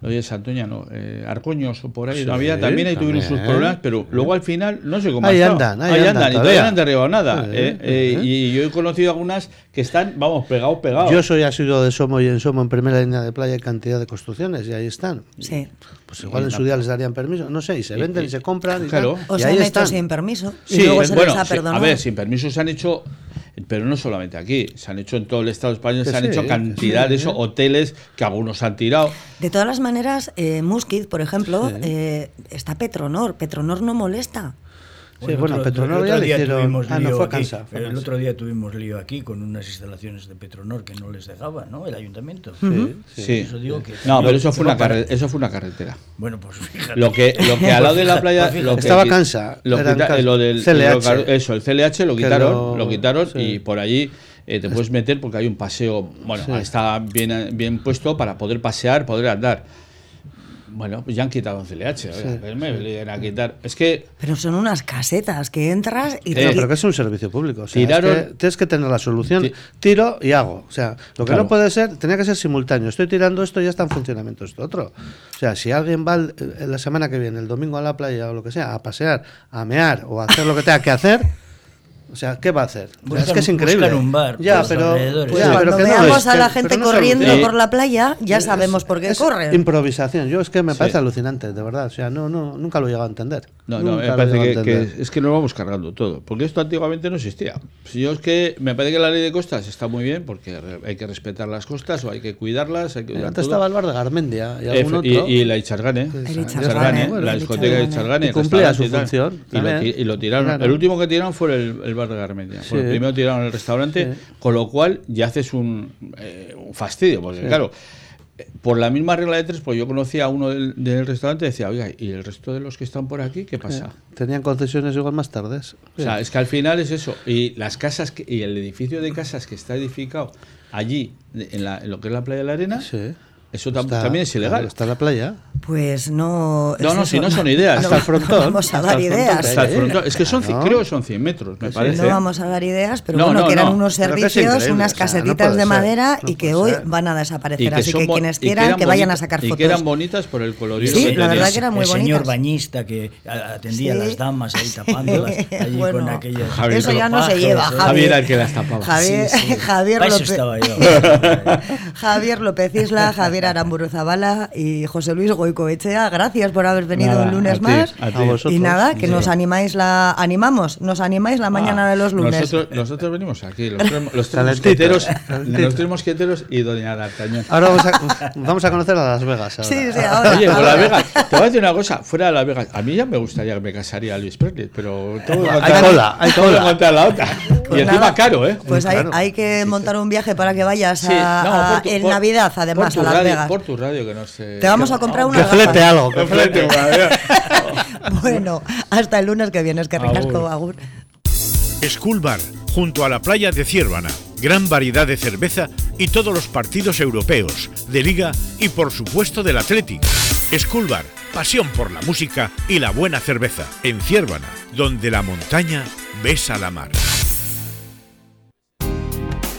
Oye, Santoña, no, eh, Arcoños o por ahí, Sí, todavía también ahí tuvieron sus problemas, pero luego al final no sé cómo ha Ahí estado. andan, ahí andan, andan y todavía. no han derribado nada. Eh, eh. Y yo he conocido algunas que están, vamos, pegados, pegados. Yo soy asiduo de Somo y en Somo, en primera línea de playa, hay cantidad de construcciones y ahí están. Sí. Pues igual en su día les darían permiso, no sé, y se venden y, se compran. Y, claro. tal, O y se ahí han están. hecho sin permiso y Sí, luego eh, se bueno, les ha perdonado. a ver, sin permiso se han hecho, pero no solamente aquí, se han hecho en todo el Estado español, Que se han sí, hecho cantidad de sí. esos hoteles que algunos han tirado. De todas las maneras, eh, Musquiz, por ejemplo, Sí. eh, está Petronor. Petronor no molesta. Sí, bueno, el otro- Petronor el ya otro le día hicieron- tuvimos ah, no, lío fue aquí, fue El otro día tuvimos lío aquí con unas instalaciones de Petronor que no les dejaba, ¿no? El ayuntamiento. Sí, Sí. Eso digo que- No, pero eso fue, una carre- eso fue una carretera. Bueno, pues fíjate. Lo que, lo que al lado de la Pues playa. fíjate, lo que Estaba Cansa, Lo, quita- lo del CLH. lo- eso, el CLH lo quitaron, lo- lo, quitaron sí. y por allí eh, te puedes meter porque hay un paseo. Bueno, Sí. está bien, bien puesto para poder pasear, poder andar. Bueno, pues ya han quitado el CLH. oiga, pues me vienen a quitar. Es que Pero son unas casetas que entras y Eh, te- No, pero que es un servicio público. O sea, es Tiraron- que tienes que tener la solución. Ti- Tiro y hago. O sea, lo que Claro. no puede ser, tenía que ser simultáneo. Estoy tirando esto y ya está en funcionamiento esto otro. O sea, si alguien va el- la semana que viene, el domingo a la playa o lo que sea, a pasear, a mear o a hacer lo que tenga que hacer. O sea, ¿qué va a hacer? O sea, es que es increíble. un bar Ya, pero. Pues ya, pero que no veamos es, a la gente no corriendo por la playa, ya sabemos por qué Es corren. Improvisación. Yo es que me Sí. parece alucinante, de verdad. O sea, no, no, nunca lo he llegado a entender. No, no, Nunca me parece que, es que nos vamos cargando todo. Porque esto antiguamente no existía. Si yo es que me parece que la ley de costas está muy bien porque hay que respetar las costas o hay que cuidarlas. Hay que cuidar Antes todo. estaba el bar de Garmendia y algún Efe- y, otro. y la Ichargane, la Ichargane, discoteca de Ichargane. Cumplía su función, Y lo, tiraron. El último que tiraron fue el, el bar de Garmendia. Sí. primero tiraron el restaurante, Sí. con lo cual ya haces un, eh, un fastidio, porque claro, por la misma regla de tres, pues yo conocía a uno del, del restaurante y decía, oiga, ¿y el resto de los que están por aquí qué pasa? Tenían concesiones igual más tardes. O sea, es que al final es eso. Y las casas que- y el edificio de casas que está edificado allí, en, la- en lo que es la playa de la arena, Sí. Eso tam- Está- también es ilegal. Está en la playa. Pues no. No, no, eso. si no son ideas. No, Hasta el frontón. no vamos a dar ideas. de Hasta el frontón. Es que son, ci- creo que son 100 metros, me parece. No vamos a dar ideas, pero No, bueno, no, que eran no. unos servicios, unas o sea, no casetitas de ser, madera no y que hoy ser. van a Y desaparecer. que Así que quienes y que quieran eran que vayan a sacar Y fotos. que eran bonitas por el colorido Sí, que la verdad que eran muy el señor bonitas. bañista que atendía a las damas ahí tapándolas allí Bueno, con aquellas Eso ya no se lleva. Javier. Javier era el que las tapaba. Javier, López. Javier López Isla, Javier Aramburu Zabala y José Luis Goicoechea, gracias por haber venido Nada, un lunes a ti, más. a ti. A vosotros. y nada, que Sí. nos animáis la animamos, nos animáis la mañana Ah, de los lunes. Nosotros, nosotros venimos aquí, los tres, los tres mosqueteros, calentito. los tres mosqueteros y Doña D'Artagnan. Ahora vamos a, vamos a conocer a Las Vegas. Ahora. Sí, sí, ahora. Oye, por ahora. Las Vegas, te voy a decir una cosa, fuera de Las Vegas, a mí ya me gustaría que me casaría Luis Presley, pero tengo que Hay contar, cola, hay cola. la otra. Pues y encima nada, caro, ¿eh? Pues hay, Claro. hay que montar un viaje para que vayas Sí, a, no, a- por tu- en por- Navidad, además, a Las radio, Vegas. Por tu radio, que no sé. Te vamos a comprar una Que flete algo. que flete. Bueno, hasta el lunes que viene, es que ricasco, Agur. agur. School Bar, junto a la playa de Ciérvana. Gran variedad de cerveza y todos los partidos europeos, de liga y por supuesto del Athletic. School Bar, pasión por la música y la buena cerveza. En Ciérvana, donde la montaña besa la mar.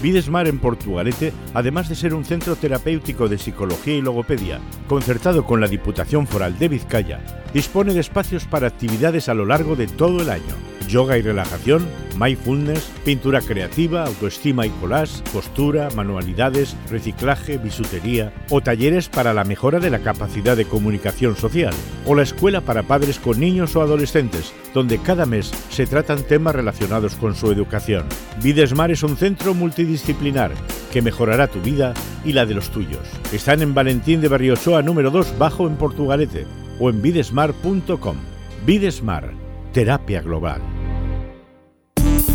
Videsmar en Portugalete, además de ser un centro terapéutico de psicología y logopedia, concertado con la Diputación Foral de Vizcaya, dispone de espacios para actividades a lo largo de todo el año. Yoga y relajación, mindfulness, pintura creativa, autoestima y collage, costura, manualidades, reciclaje, bisutería o talleres para la mejora de la capacidad de comunicación social o la escuela para padres con niños o adolescentes, donde cada mes se tratan temas relacionados con su educación. Videsmar es un centro multidisciplinar que mejorará tu vida y la de los tuyos. Están en Valentín de Berriosoa número 2 bajo en Portugalete o en videsmar.com. Videsmar, terapia global.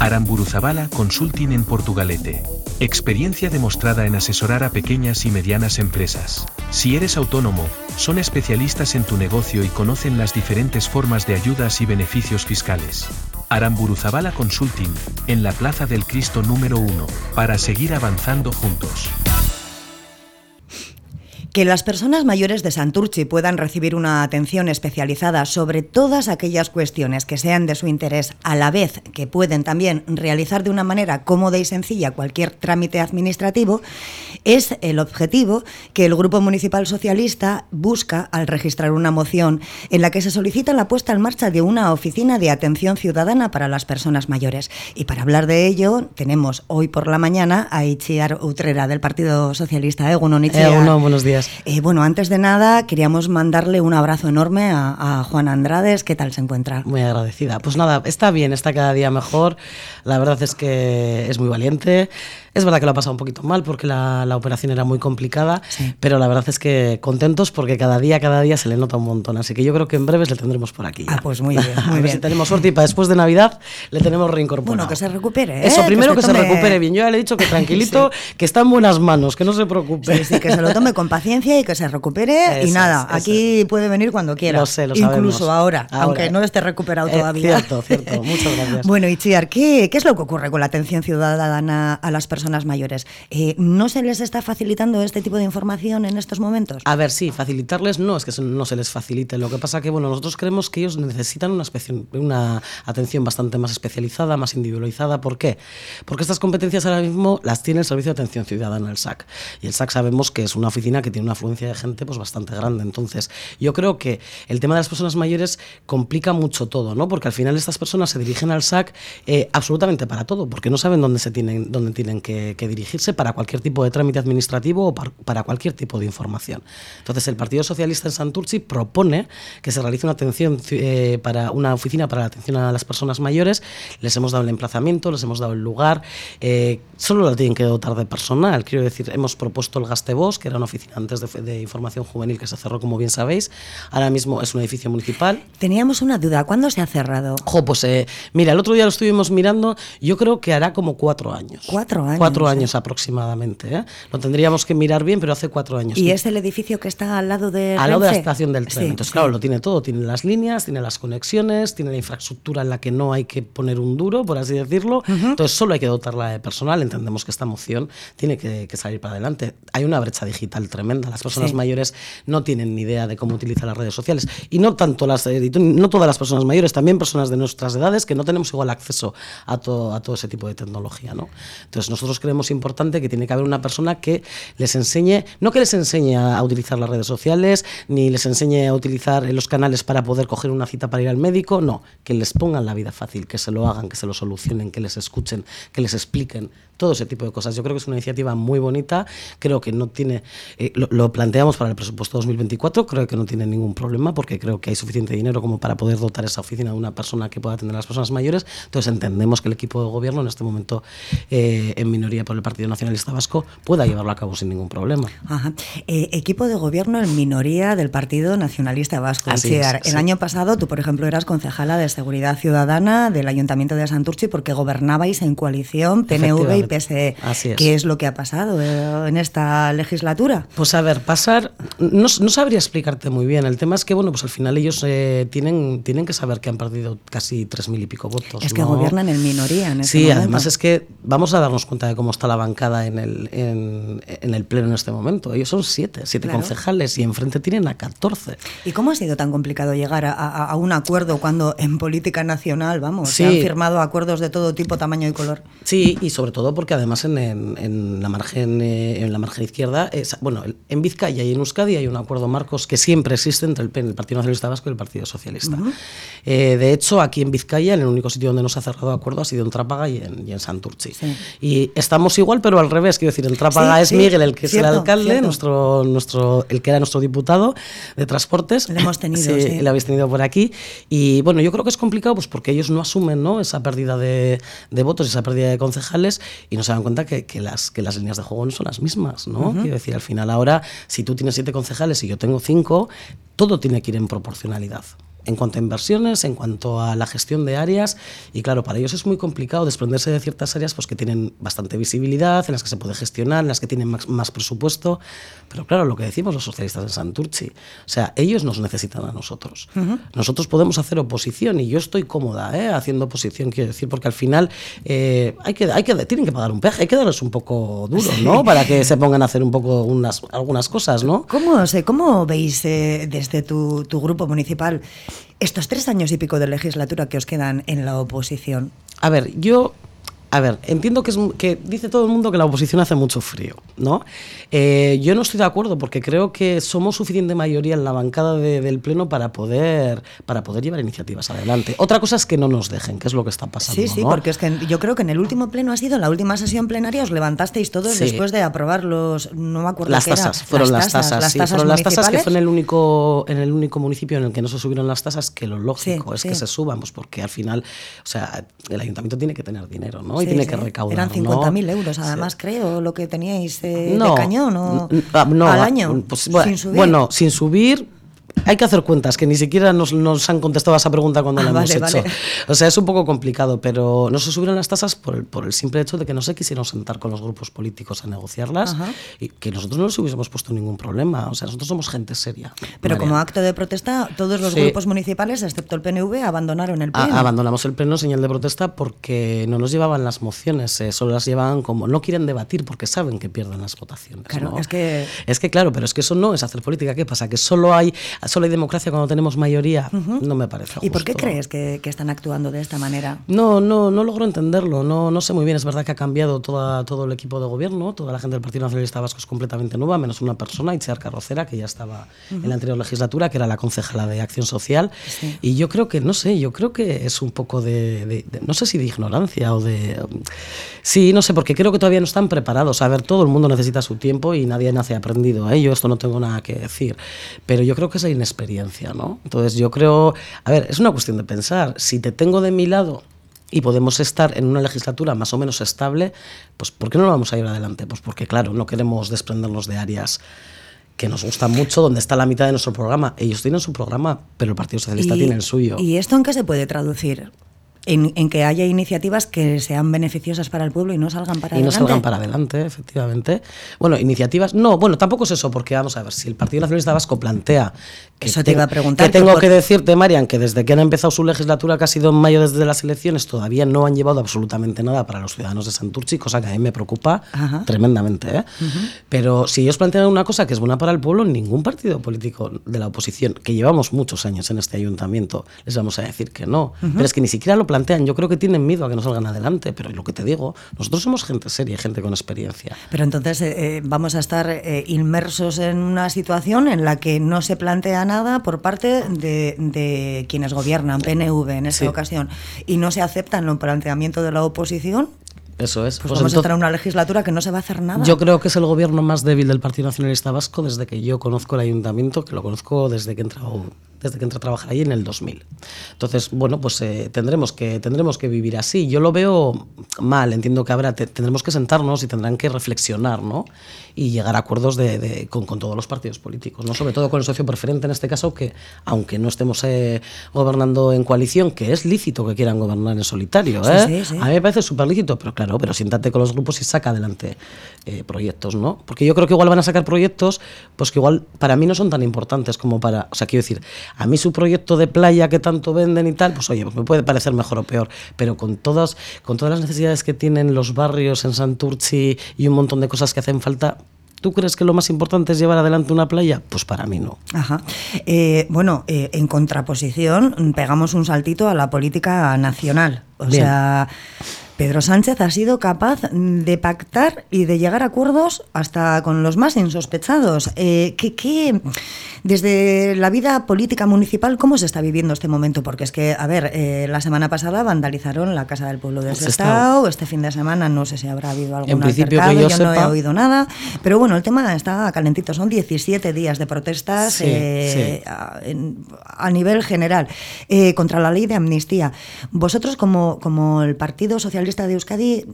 Aramburuzabala Consulting en Portugalete. Experiencia demostrada en asesorar a pequeñas y medianas empresas. Si eres autónomo, son especialistas en tu negocio y conocen las diferentes formas de ayudas y beneficios fiscales. Aramburuzabala Consulting, en la Plaza del Cristo número 1, para seguir avanzando juntos. Que las personas mayores de Santurchi puedan recibir una atención especializada sobre todas aquellas cuestiones que sean de su interés, a la vez que pueden también realizar de una manera cómoda y sencilla cualquier trámite administrativo, es el objetivo que el Grupo Municipal Socialista busca al registrar una moción en la que se solicita la puesta en marcha de una oficina de atención ciudadana para las personas mayores. Y para hablar de ello, tenemos hoy por la mañana a Itziar Utrera del Partido Socialista. Egunon, Egunon, buenos días. Eh, bueno, antes de nada, queríamos mandarle un abrazo enorme a, a, Juan Andrades. ¿Qué tal se encuentra? Muy agradecida. Pues nada, está bien, está cada día mejor. La verdad es que es muy valiente. Es verdad que lo ha pasado un poquito mal porque la, la operación era muy complicada, sí. pero la verdad es que contentos porque cada día, cada día se le nota un montón. Así que yo creo que en breves le tendremos por aquí. Ya. Ah, pues muy bien. Muy a ver bien. si tenemos suerte y para después de Navidad le tenemos reincorporado. Bueno, que se recupere. ¿eh? Eso, primero que, se, recupere bien. Yo ya le he dicho que tranquilito, sí. que está en buenas manos, que no se preocupe. Sí, sí, que se lo tome con paciencia y que se recupere. Eso y nada, es, aquí puede venir cuando quiera. Lo sé, lo Incluso sabemos. ahora, ahora, aunque no esté recuperado eh, todavía. Cierto, cierto. Muchas gracias. Bueno, Itziar, ¿qué, ¿qué es lo que ocurre con la atención ciudadana a las personas mayores? Eh, ¿No se les está facilitando este tipo de información en estos momentos? A ver, sí, facilitarles no es que no se les facilite. Lo que pasa que, bueno, nosotros creemos que ellos necesitan una, una atención bastante más especializada, más individualizada. ¿Por qué? Porque estas competencias ahora mismo las tiene el Servicio de Atención Ciudadana, el SAC. Y el SAC sabemos que es una oficina que tiene una afluencia de gente pues bastante grande. Entonces, yo creo que el tema de las personas mayores complica mucho todo, ¿no? Porque al final estas personas se dirigen al SAC eh, absolutamente para todo, porque no saben dónde se tienen, dónde tienen que, que dirigirse para cualquier tipo de trámite administrativo o para, para, cualquier tipo de información. Entonces, el Partido Socialista en Santurci propone que se realice una atención eh, para una oficina para la atención a las personas mayores. Les hemos dado el emplazamiento, les hemos dado el lugar. Eh, solo la tienen que dotar de personal. Quiero decir, hemos propuesto el Gastebos, que era una oficina antes de, de, información juvenil que se cerró, como bien sabéis. Ahora mismo es un edificio municipal. Teníamos una duda. ¿Cuándo se ha cerrado? Jo, pues eh, mira, el otro día lo estuvimos mirando. Yo creo que hará como cuatro años. Cuatro años. Cuatro años aproximadamente. ¿eh? Lo tendríamos que mirar bien, pero hace cuatro años. ¿Y es el edificio que está al lado de Al lado de la estación del tren. Sí, Entonces, sí. claro, lo tiene todo. Tiene las líneas, tiene las conexiones, tiene la infraestructura en la que no hay que poner un duro, por así decirlo. Uh -huh. Entonces, solo hay que dotarla de personal. Entendemos que esta moción tiene que, que salir para adelante. Hay una brecha digital tremenda. Las personas sí. mayores no tienen ni idea de cómo utilizar las redes sociales. Y no tanto las, no todas las personas mayores, también personas de nuestras edades que no tenemos igual acceso a todo, a todo ese tipo de tecnología, ¿no? Entonces, nosotros creemos importante que tiene que haber una persona que les enseñe, no que les enseñe a utilizar las redes sociales, ni les enseñe a utilizar los canales para poder coger una cita para ir al médico, no, que les pongan la vida fácil, que se lo hagan, que se lo solucionen, que les escuchen, que les expliquen todo ese tipo de cosas. Yo creo que es una iniciativa muy bonita, creo que no tiene, eh, lo, lo, planteamos para el presupuesto 2024, creo que no tiene ningún problema porque creo que hay suficiente dinero como para poder dotar esa oficina de una persona que pueda atender a las personas mayores, entonces entendemos que el equipo de gobierno en este momento eh, en minoría por el Partido Nacionalista Vasco pueda llevarlo a cabo sin ningún problema. Ajá. Eh, equipo de gobierno en minoría del Partido Nacionalista Vasco. Así es, el sí. año pasado tú, por ejemplo, eras concejala de Seguridad Ciudadana del Ayuntamiento de Santurchi porque gobernabais en coalición PNV y PSE. Así es. ¿Qué es lo que ha pasado eh, en esta legislatura? Pues a ver, pasar, no, no, sabría explicarte muy bien. El tema es que, bueno, pues al final ellos eh, tienen, tienen que saber que han perdido casi tres mil y pico votos. Es que ¿no? gobiernan en minoría en este Sí, momento. además es que vamos a darnos cuenta de cómo está la bancada en el, en, en el pleno en este momento. Ellos son siete, siete Claro. concejales y enfrente tienen a 14. ¿Y cómo ha sido tan complicado llegar a, a- a un acuerdo cuando en política nacional, vamos, se han firmado acuerdos de todo tipo, tamaño y color? Sí, y sobre todo porque además en, en- en la margen eh, en la margen izquierda, es- bueno, en Vizcaya y en Euskadi hay un acuerdo marcos que siempre existe entre el, Partido Nacionalista Vasco y el Partido Socialista. Eh, de hecho, aquí en Vizcaya, en el único sitio donde no se ha cerrado acuerdo ha sido en Trápaga y en, y en Santurchi. Sí. Y estamos igual, pero al revés, quiero decir, en Trápaga Sí, es sí, Miguel el que es cierto, el alcalde, cierto. nuestro, nuestro, el que era nuestro diputado de transportes. Le hemos tenido, sí. le habéis tenido por aquí. Y bueno, yo creo que es complicado pues porque ellos no asumen ¿no? esa pérdida de, de votos, esa pérdida de concejales y no se dan cuenta que, que las, que las líneas de juego no son las mismas. ¿no? Quiero decir, al final ahora, si tú tienes siete concejales y yo tengo cinco, todo tiene que ir en proporcionalidad. En cuanto a inversiones, en cuanto a la gestión de áreas. Y claro, para ellos es muy complicado desprenderse de ciertas áreas pues, que tienen bastante visibilidad, en las que se puede gestionar, en las que tienen más, más presupuesto. Pero claro, lo que decimos los socialistas en Santurci, o sea, ellos nos necesitan a nosotros. Nosotros podemos hacer oposición y yo estoy cómoda ¿eh? haciendo oposición, quiero decir, porque al final eh, hay que, hay que, tienen que pagar un peaje, hay que darles un poco duro, ¿no? Para que se pongan a hacer un poco unas, algunas cosas, ¿no? ¿Cómo, cómo veis eh, desde tu, tu grupo municipal estos tres años y pico de legislatura que os quedan en la oposición? A ver, yo a ver, entiendo que, es, que dice todo el mundo que la oposición hace mucho frío, ¿no? Eh, yo no estoy de acuerdo porque creo que somos suficiente mayoría en la bancada de, del Pleno para poder, para poder llevar iniciativas adelante. Otra cosa es que no nos dejen, que es lo que está pasando. Sí, sí, porque es que yo creo que en el último Pleno ha sido, la última sesión plenaria, os levantasteis todos Sí. después de aprobar los, no me acuerdo Las tasas, fueron las tasas, las sí, tasas fueron las tasas que fue en el único en el único municipio en el que no se subieron las tasas, que lo lógico Sí, es que se suban, pues porque al final, o sea, el ayuntamiento tiene que tener dinero, ¿no? Y Sí, tiene sí. que recaudar, Eran ¿no? 50.000 euros, además, creo, lo que teníais eh, No, de cañón o ah, no, al año, pues, bueno, sin subir. Bueno, sin subir. Hay que hacer cuentas, que ni siquiera nos, nos han contestado a esa pregunta cuando Ah, la hemos hecho. vale. O sea, es un poco complicado, pero no se subieron las tasas por el, por el simple hecho de que no se quisieron sentar con los grupos políticos a negociarlas Ajá. y que nosotros no les hubiésemos puesto ningún problema. O sea, nosotros somos gente seria. Pero María. como acto de protesta, todos los Sí. grupos municipales, excepto el PNV, abandonaron el A- pleno. abandonamos el pleno en señal de protesta porque no nos llevaban las mociones, eh, solo las llevaban como no quieren debatir porque saben que pierden las votaciones. Claro, ¿no? es que Es que claro, pero es que eso no es hacer política. ¿Qué pasa? Que solo hay, solo hay democracia cuando tenemos mayoría. No me parece. ¿Y por qué justo. crees que, que están actuando de esta manera? No, no, no logro entenderlo. No, no sé muy bien. Es verdad que ha cambiado toda, todo el equipo de gobierno. Toda la gente del Partido Nacionalista Vasco es completamente nueva, menos una persona, Itziar Carrocera, que ya estaba en la anterior legislatura, que era la concejala de Acción Social. Y yo creo que, no sé, yo creo que es un poco de, de- de- no sé si de ignorancia o de... Sí, no sé, porque creo que todavía no están preparados. A ver, todo el mundo necesita su tiempo y nadie nace aprendido. ¿eh? Yo esto no tengo nada que decir. Pero yo creo que es inexperiencia, ¿no? Entonces yo creo... A ver, es una cuestión de pensar. Si te tengo de mi lado y podemos estar en una legislatura más o menos estable, pues ¿por qué no lo vamos a ir adelante? Pues porque, claro, no queremos desprendernos de áreas que nos gustan mucho, donde está la mitad de nuestro programa. Ellos tienen su programa, pero el Partido Socialista tiene el suyo. ¿Y esto en qué se puede traducir? En, en que haya iniciativas que sean beneficiosas para el pueblo y no salgan para y no adelante. salgan para adelante, efectivamente. Bueno, iniciativas. No, bueno, tampoco es eso, porque vamos a ver, si el Partido Nacionalista Vasco plantea. Eso te iba a preguntar, Que tengo que por- que decirte, Marian, que desde que han empezado su legislatura, que ha sido en mayo desde las elecciones, todavía no han llevado absolutamente nada para los ciudadanos de Santurci, cosa que a mí me preocupa Ajá. tremendamente. ¿eh? Pero si ellos plantean una cosa que es buena para el pueblo, ningún partido político de la oposición, que llevamos muchos años en este ayuntamiento, les vamos a decir que no. Pero es que ni siquiera lo plantean. Yo creo que tienen miedo a que no salgan adelante. Pero lo que te digo, nosotros somos gente seria, gente con experiencia. Pero entonces eh, eh, vamos a estar eh, inmersos en una situación en la que no se plantea nada por parte de, de quienes gobiernan, PNV en esta Sí. ocasión, y no se aceptan los planteamientos de la oposición, Eso es. pues, Pues vamos a estar en una legislatura que no se va a hacer nada. Yo creo que es el gobierno más débil del Partido Nacionalista Vasco desde que yo conozco el ayuntamiento, que lo conozco desde que he entrado, desde que entré a trabajar ahí en el 2000. Entonces, bueno, pues eh, tendremos, que, tendremos que vivir así. Yo lo veo mal, entiendo que habrá, te- tendremos que sentarnos y tendrán que reflexionar, ¿no? Y llegar a acuerdos de, de- con, con todos los partidos políticos, ¿no? Sobre todo con el socio preferente en este caso, que aunque no estemos eh, gobernando en coalición, que es lícito que quieran gobernar en solitario, Sí, ¿eh? sí, sí. A mí me parece súper lícito, pero claro, pero siéntate con los grupos y saca adelante eh, proyectos, ¿no? Porque yo creo que igual van a sacar proyectos, pues que igual para mí no son tan importantes como para. O sea, quiero decir, a mí su proyecto de playa que tanto venden y tal, pues oye, pues me puede parecer mejor o peor, pero con todas, con todas las necesidades que tienen los barrios en Santurci y un montón de cosas que hacen falta. ¿Tú crees que lo más importante es llevar adelante una playa? Pues para mí no. Ajá. Eh, bueno, eh, en contraposición, pegamos un saltito a la política nacional. O Bien. sea, Pedro Sánchez ha sido capaz de pactar y de llegar a acuerdos hasta con los más insospechados. Eh, ¿qué, qué- desde la vida política municipal, ¿cómo se está viviendo este momento? Porque es que, a ver, eh, la semana pasada vandalizaron la Casa del Pueblo de Sestao. Sestao, este fin de semana no sé si habrá habido algún principio que altercado, yo no he sepa- oído nada, pero bueno, el tema está calentito, son 17 días de protestas Sí, eh, sí. a, en- a nivel general eh, contra la ley de amnistía. Vosotros como, como el Partido Socialista de Euskadi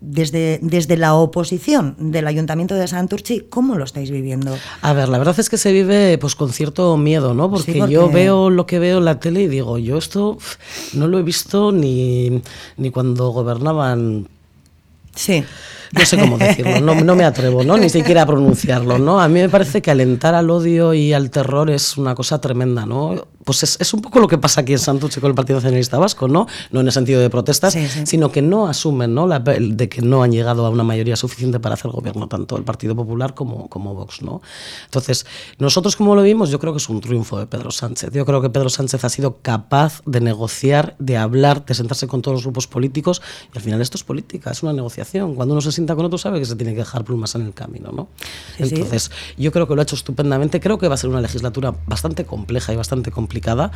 desde, desde la oposición del Ayuntamiento de Santurchi, ¿cómo lo estáis viviendo? A ver, la verdad es que se vive pues con cierto miedo, ¿no? Porque, yo veo lo que veo en la tele y digo, yo esto no lo he visto ni, ni cuando gobernaban. Sí no sé cómo decirlo, no, no, me atrevo, ¿no? Ni siquiera a pronunciarlo, ¿no? A mí me parece que alentar al odio y al terror es una cosa tremenda, ¿no? Pues es, un poco lo que pasa aquí en Santurce con el Partido Nacionalista Vasco, ¿no? No en el sentido de protestas, sino que no asumen, ¿no? La, de que no han llegado a una mayoría suficiente para hacer gobierno, tanto el Partido Popular como, como Vox, ¿no? Entonces, nosotros como lo vimos, yo creo que es un triunfo de Pedro Sánchez. Yo creo que Pedro Sánchez ha sido capaz de negociar, de hablar, de sentarse con todos los grupos políticos, y al final esto es política, es una negociación. Cuando uno se sienta con otro sabe que se tiene que dejar plumas en el camino, ¿no? Entonces, yo creo que lo ha hecho estupendamente. Creo que va a ser una legislatura bastante compleja y bastante complicada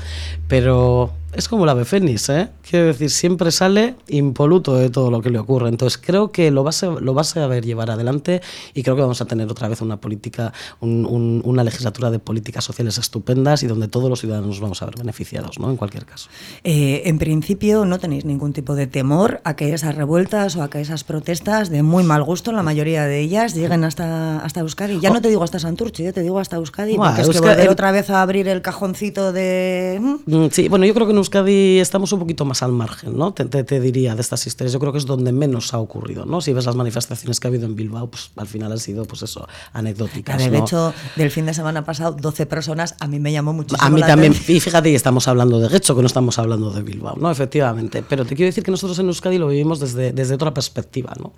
pero es como la fénix, ¿eh? Quiero decir, siempre sale impoluto de todo lo que le ocurre. Entonces creo que lo vas a, lo vas a ver llevar adelante y creo que vamos a tener otra vez una política, una legislatura de políticas sociales estupendas y donde todos los ciudadanos nos vamos a ver beneficiados, ¿no? En cualquier caso. Eh, en principio no tenéis ningún tipo de temor a que esas revueltas o a que esas protestas de muy mal gusto, la mayoría de ellas, lleguen hasta, hasta Euskadi. Ya no te digo hasta Santurce, yo te digo hasta Euskadi, porque es que volver otra vez a abrir el cajoncito de... Mm, sí, bueno, yo creo que Euskadi estamos un poquito más al margen, ¿no? Te, te, diría de estas historias. Yo creo que es donde menos ha ocurrido, ¿no? Si ves las manifestaciones que ha habido en Bilbao, pues al final han sido, pues eso, anecdóticas. De hecho, del fin de semana pasado, 12 personas, a mí me llamó muchísimo A mí también, y fíjate, estamos hablando de Gecho, que no estamos hablando de Bilbao, ¿no? Efectivamente. Pero te quiero decir que nosotros en Euskadi lo vivimos desde, desde otra perspectiva, ¿no?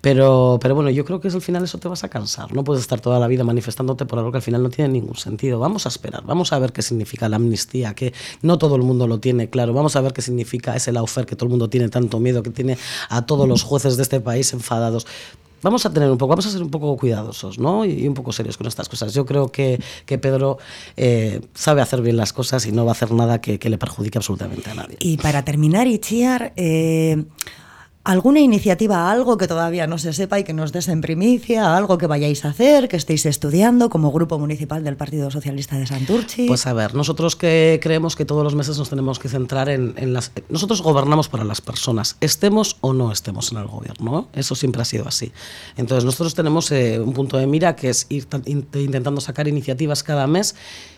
Pero, pero bueno, yo creo que al final eso te vas a cansar. No puedes estar toda la vida manifestándote por algo que al final no tiene ningún sentido. Vamos a esperar, vamos a ver qué significa la amnistía, que no todo el mundo lo tiene claro. Vamos a ver qué significa ese laufer que todo el mundo tiene tanto miedo, que tiene a todos los jueces de este país enfadados vamos a tener un poco, vamos a ser un poco cuidadosos, ¿no? Y, un poco serios con estas cosas. Yo creo que, que Pedro eh, sabe hacer bien las cosas y no va a hacer nada que, le perjudique absolutamente a nadie. Y para terminar, Ichiar, eh, ¿Alguna iniciativa, algo que todavía no se sepa y que nos des en primicia, algo que vayáis a hacer, que estéis estudiando como Grupo Municipal del Partido Socialista de Santurchi? Pues a ver, nosotros que creemos que todos los meses nos tenemos que centrar en, las... Nosotros gobernamos para las personas, estemos o no estemos en el gobierno, eso siempre ha sido así. Entonces nosotros tenemos eh, un punto de mira que es ir intentando sacar iniciativas cada mes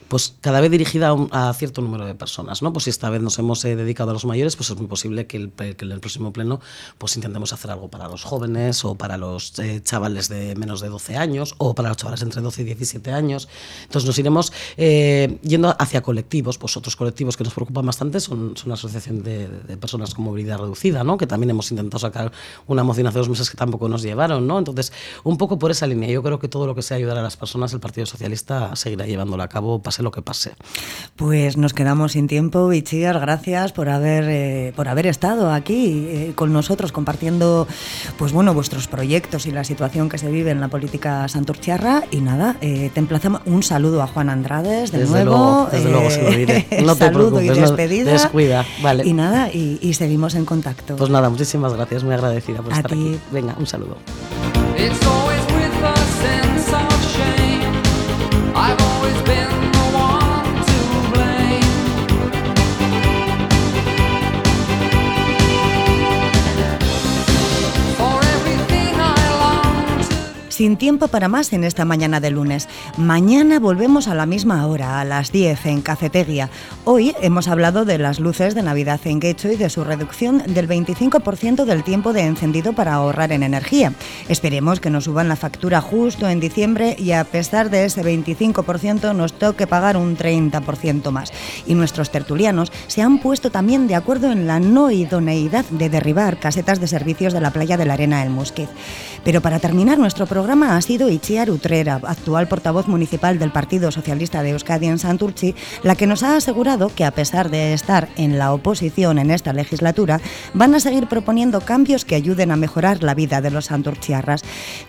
pues cada vez dirigida a, cierto número de personas, ¿no? Pues si esta vez nos hemos eh, dedicado a los mayores, pues es muy posible que, el, en el próximo pleno pues intentemos hacer algo para los jóvenes o para los eh, chavales de menos de 12 años o para los chavales entre 12 y 17 años. Entonces nos iremos eh, yendo hacia colectivos, pues otros colectivos que nos preocupan bastante son, son la Asociación de, Personas con Movilidad Reducida, ¿no? Que también hemos intentado sacar una moción hace dos meses que tampoco nos llevaron, ¿no? Entonces, un poco por esa línea. Yo creo que todo lo que sea ayudar a las personas, el Partido Socialista seguirá llevándolo a cabo, pase lo que pase. Pues nos quedamos sin tiempo, Bichigar, gracias por haber, eh, por haber estado aquí eh, con nosotros compartiendo pues bueno, vuestros proyectos y la situación que se vive en la política santurciarra. Y nada, eh, te emplazamos un saludo a Juan Andrades de nuevo. desde luego se lo diré. No te saludo y despedida. descuida, vale. Y nada, y, seguimos en contacto. Pues nada, muchísimas gracias, muy agradecida por estar aquí. Venga, un saludo. Sin tiempo para más en esta mañana de lunes. Mañana volvemos a la misma hora, a las 10 en Cafetería. Hoy hemos hablado de las luces de Navidad en Quecho y de su reducción del 25% del tiempo de encendido para ahorrar en energía. Esperemos que nos suban la factura justo en diciembre y a pesar de ese 25% nos toque pagar un 30% más. Y nuestros tertulianos se han puesto también de acuerdo en la no idoneidad de derribar casetas de servicios de la playa de la Arena del Mosquet. Pero para terminar nuestro programa, programa ha sido Itziar Utrera, actual portavoz municipal del Partido Socialista de Euskadi en Santurchi, la que nos ha asegurado que a pesar de estar en la oposición en esta legislatura, van a seguir proponiendo cambios que ayuden a mejorar la vida de los santurchiarras.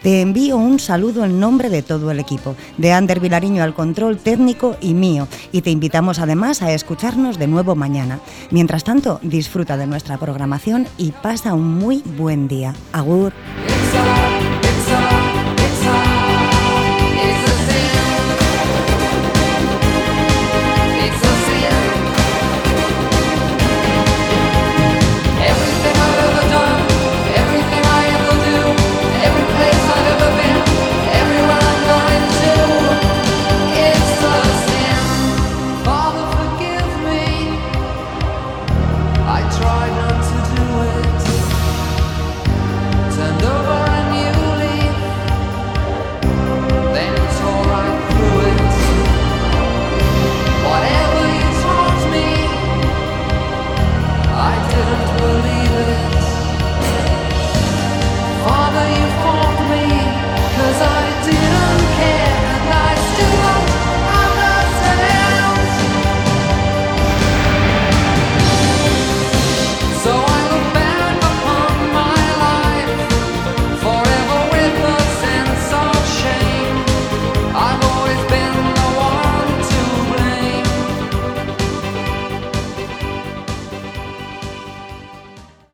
Te envío un saludo en nombre de todo el equipo, de Ander Vilariño al control técnico y mío, y te invitamos además a escucharnos de nuevo mañana. Mientras tanto, disfruta de nuestra programación y pasa un muy buen día. Agur.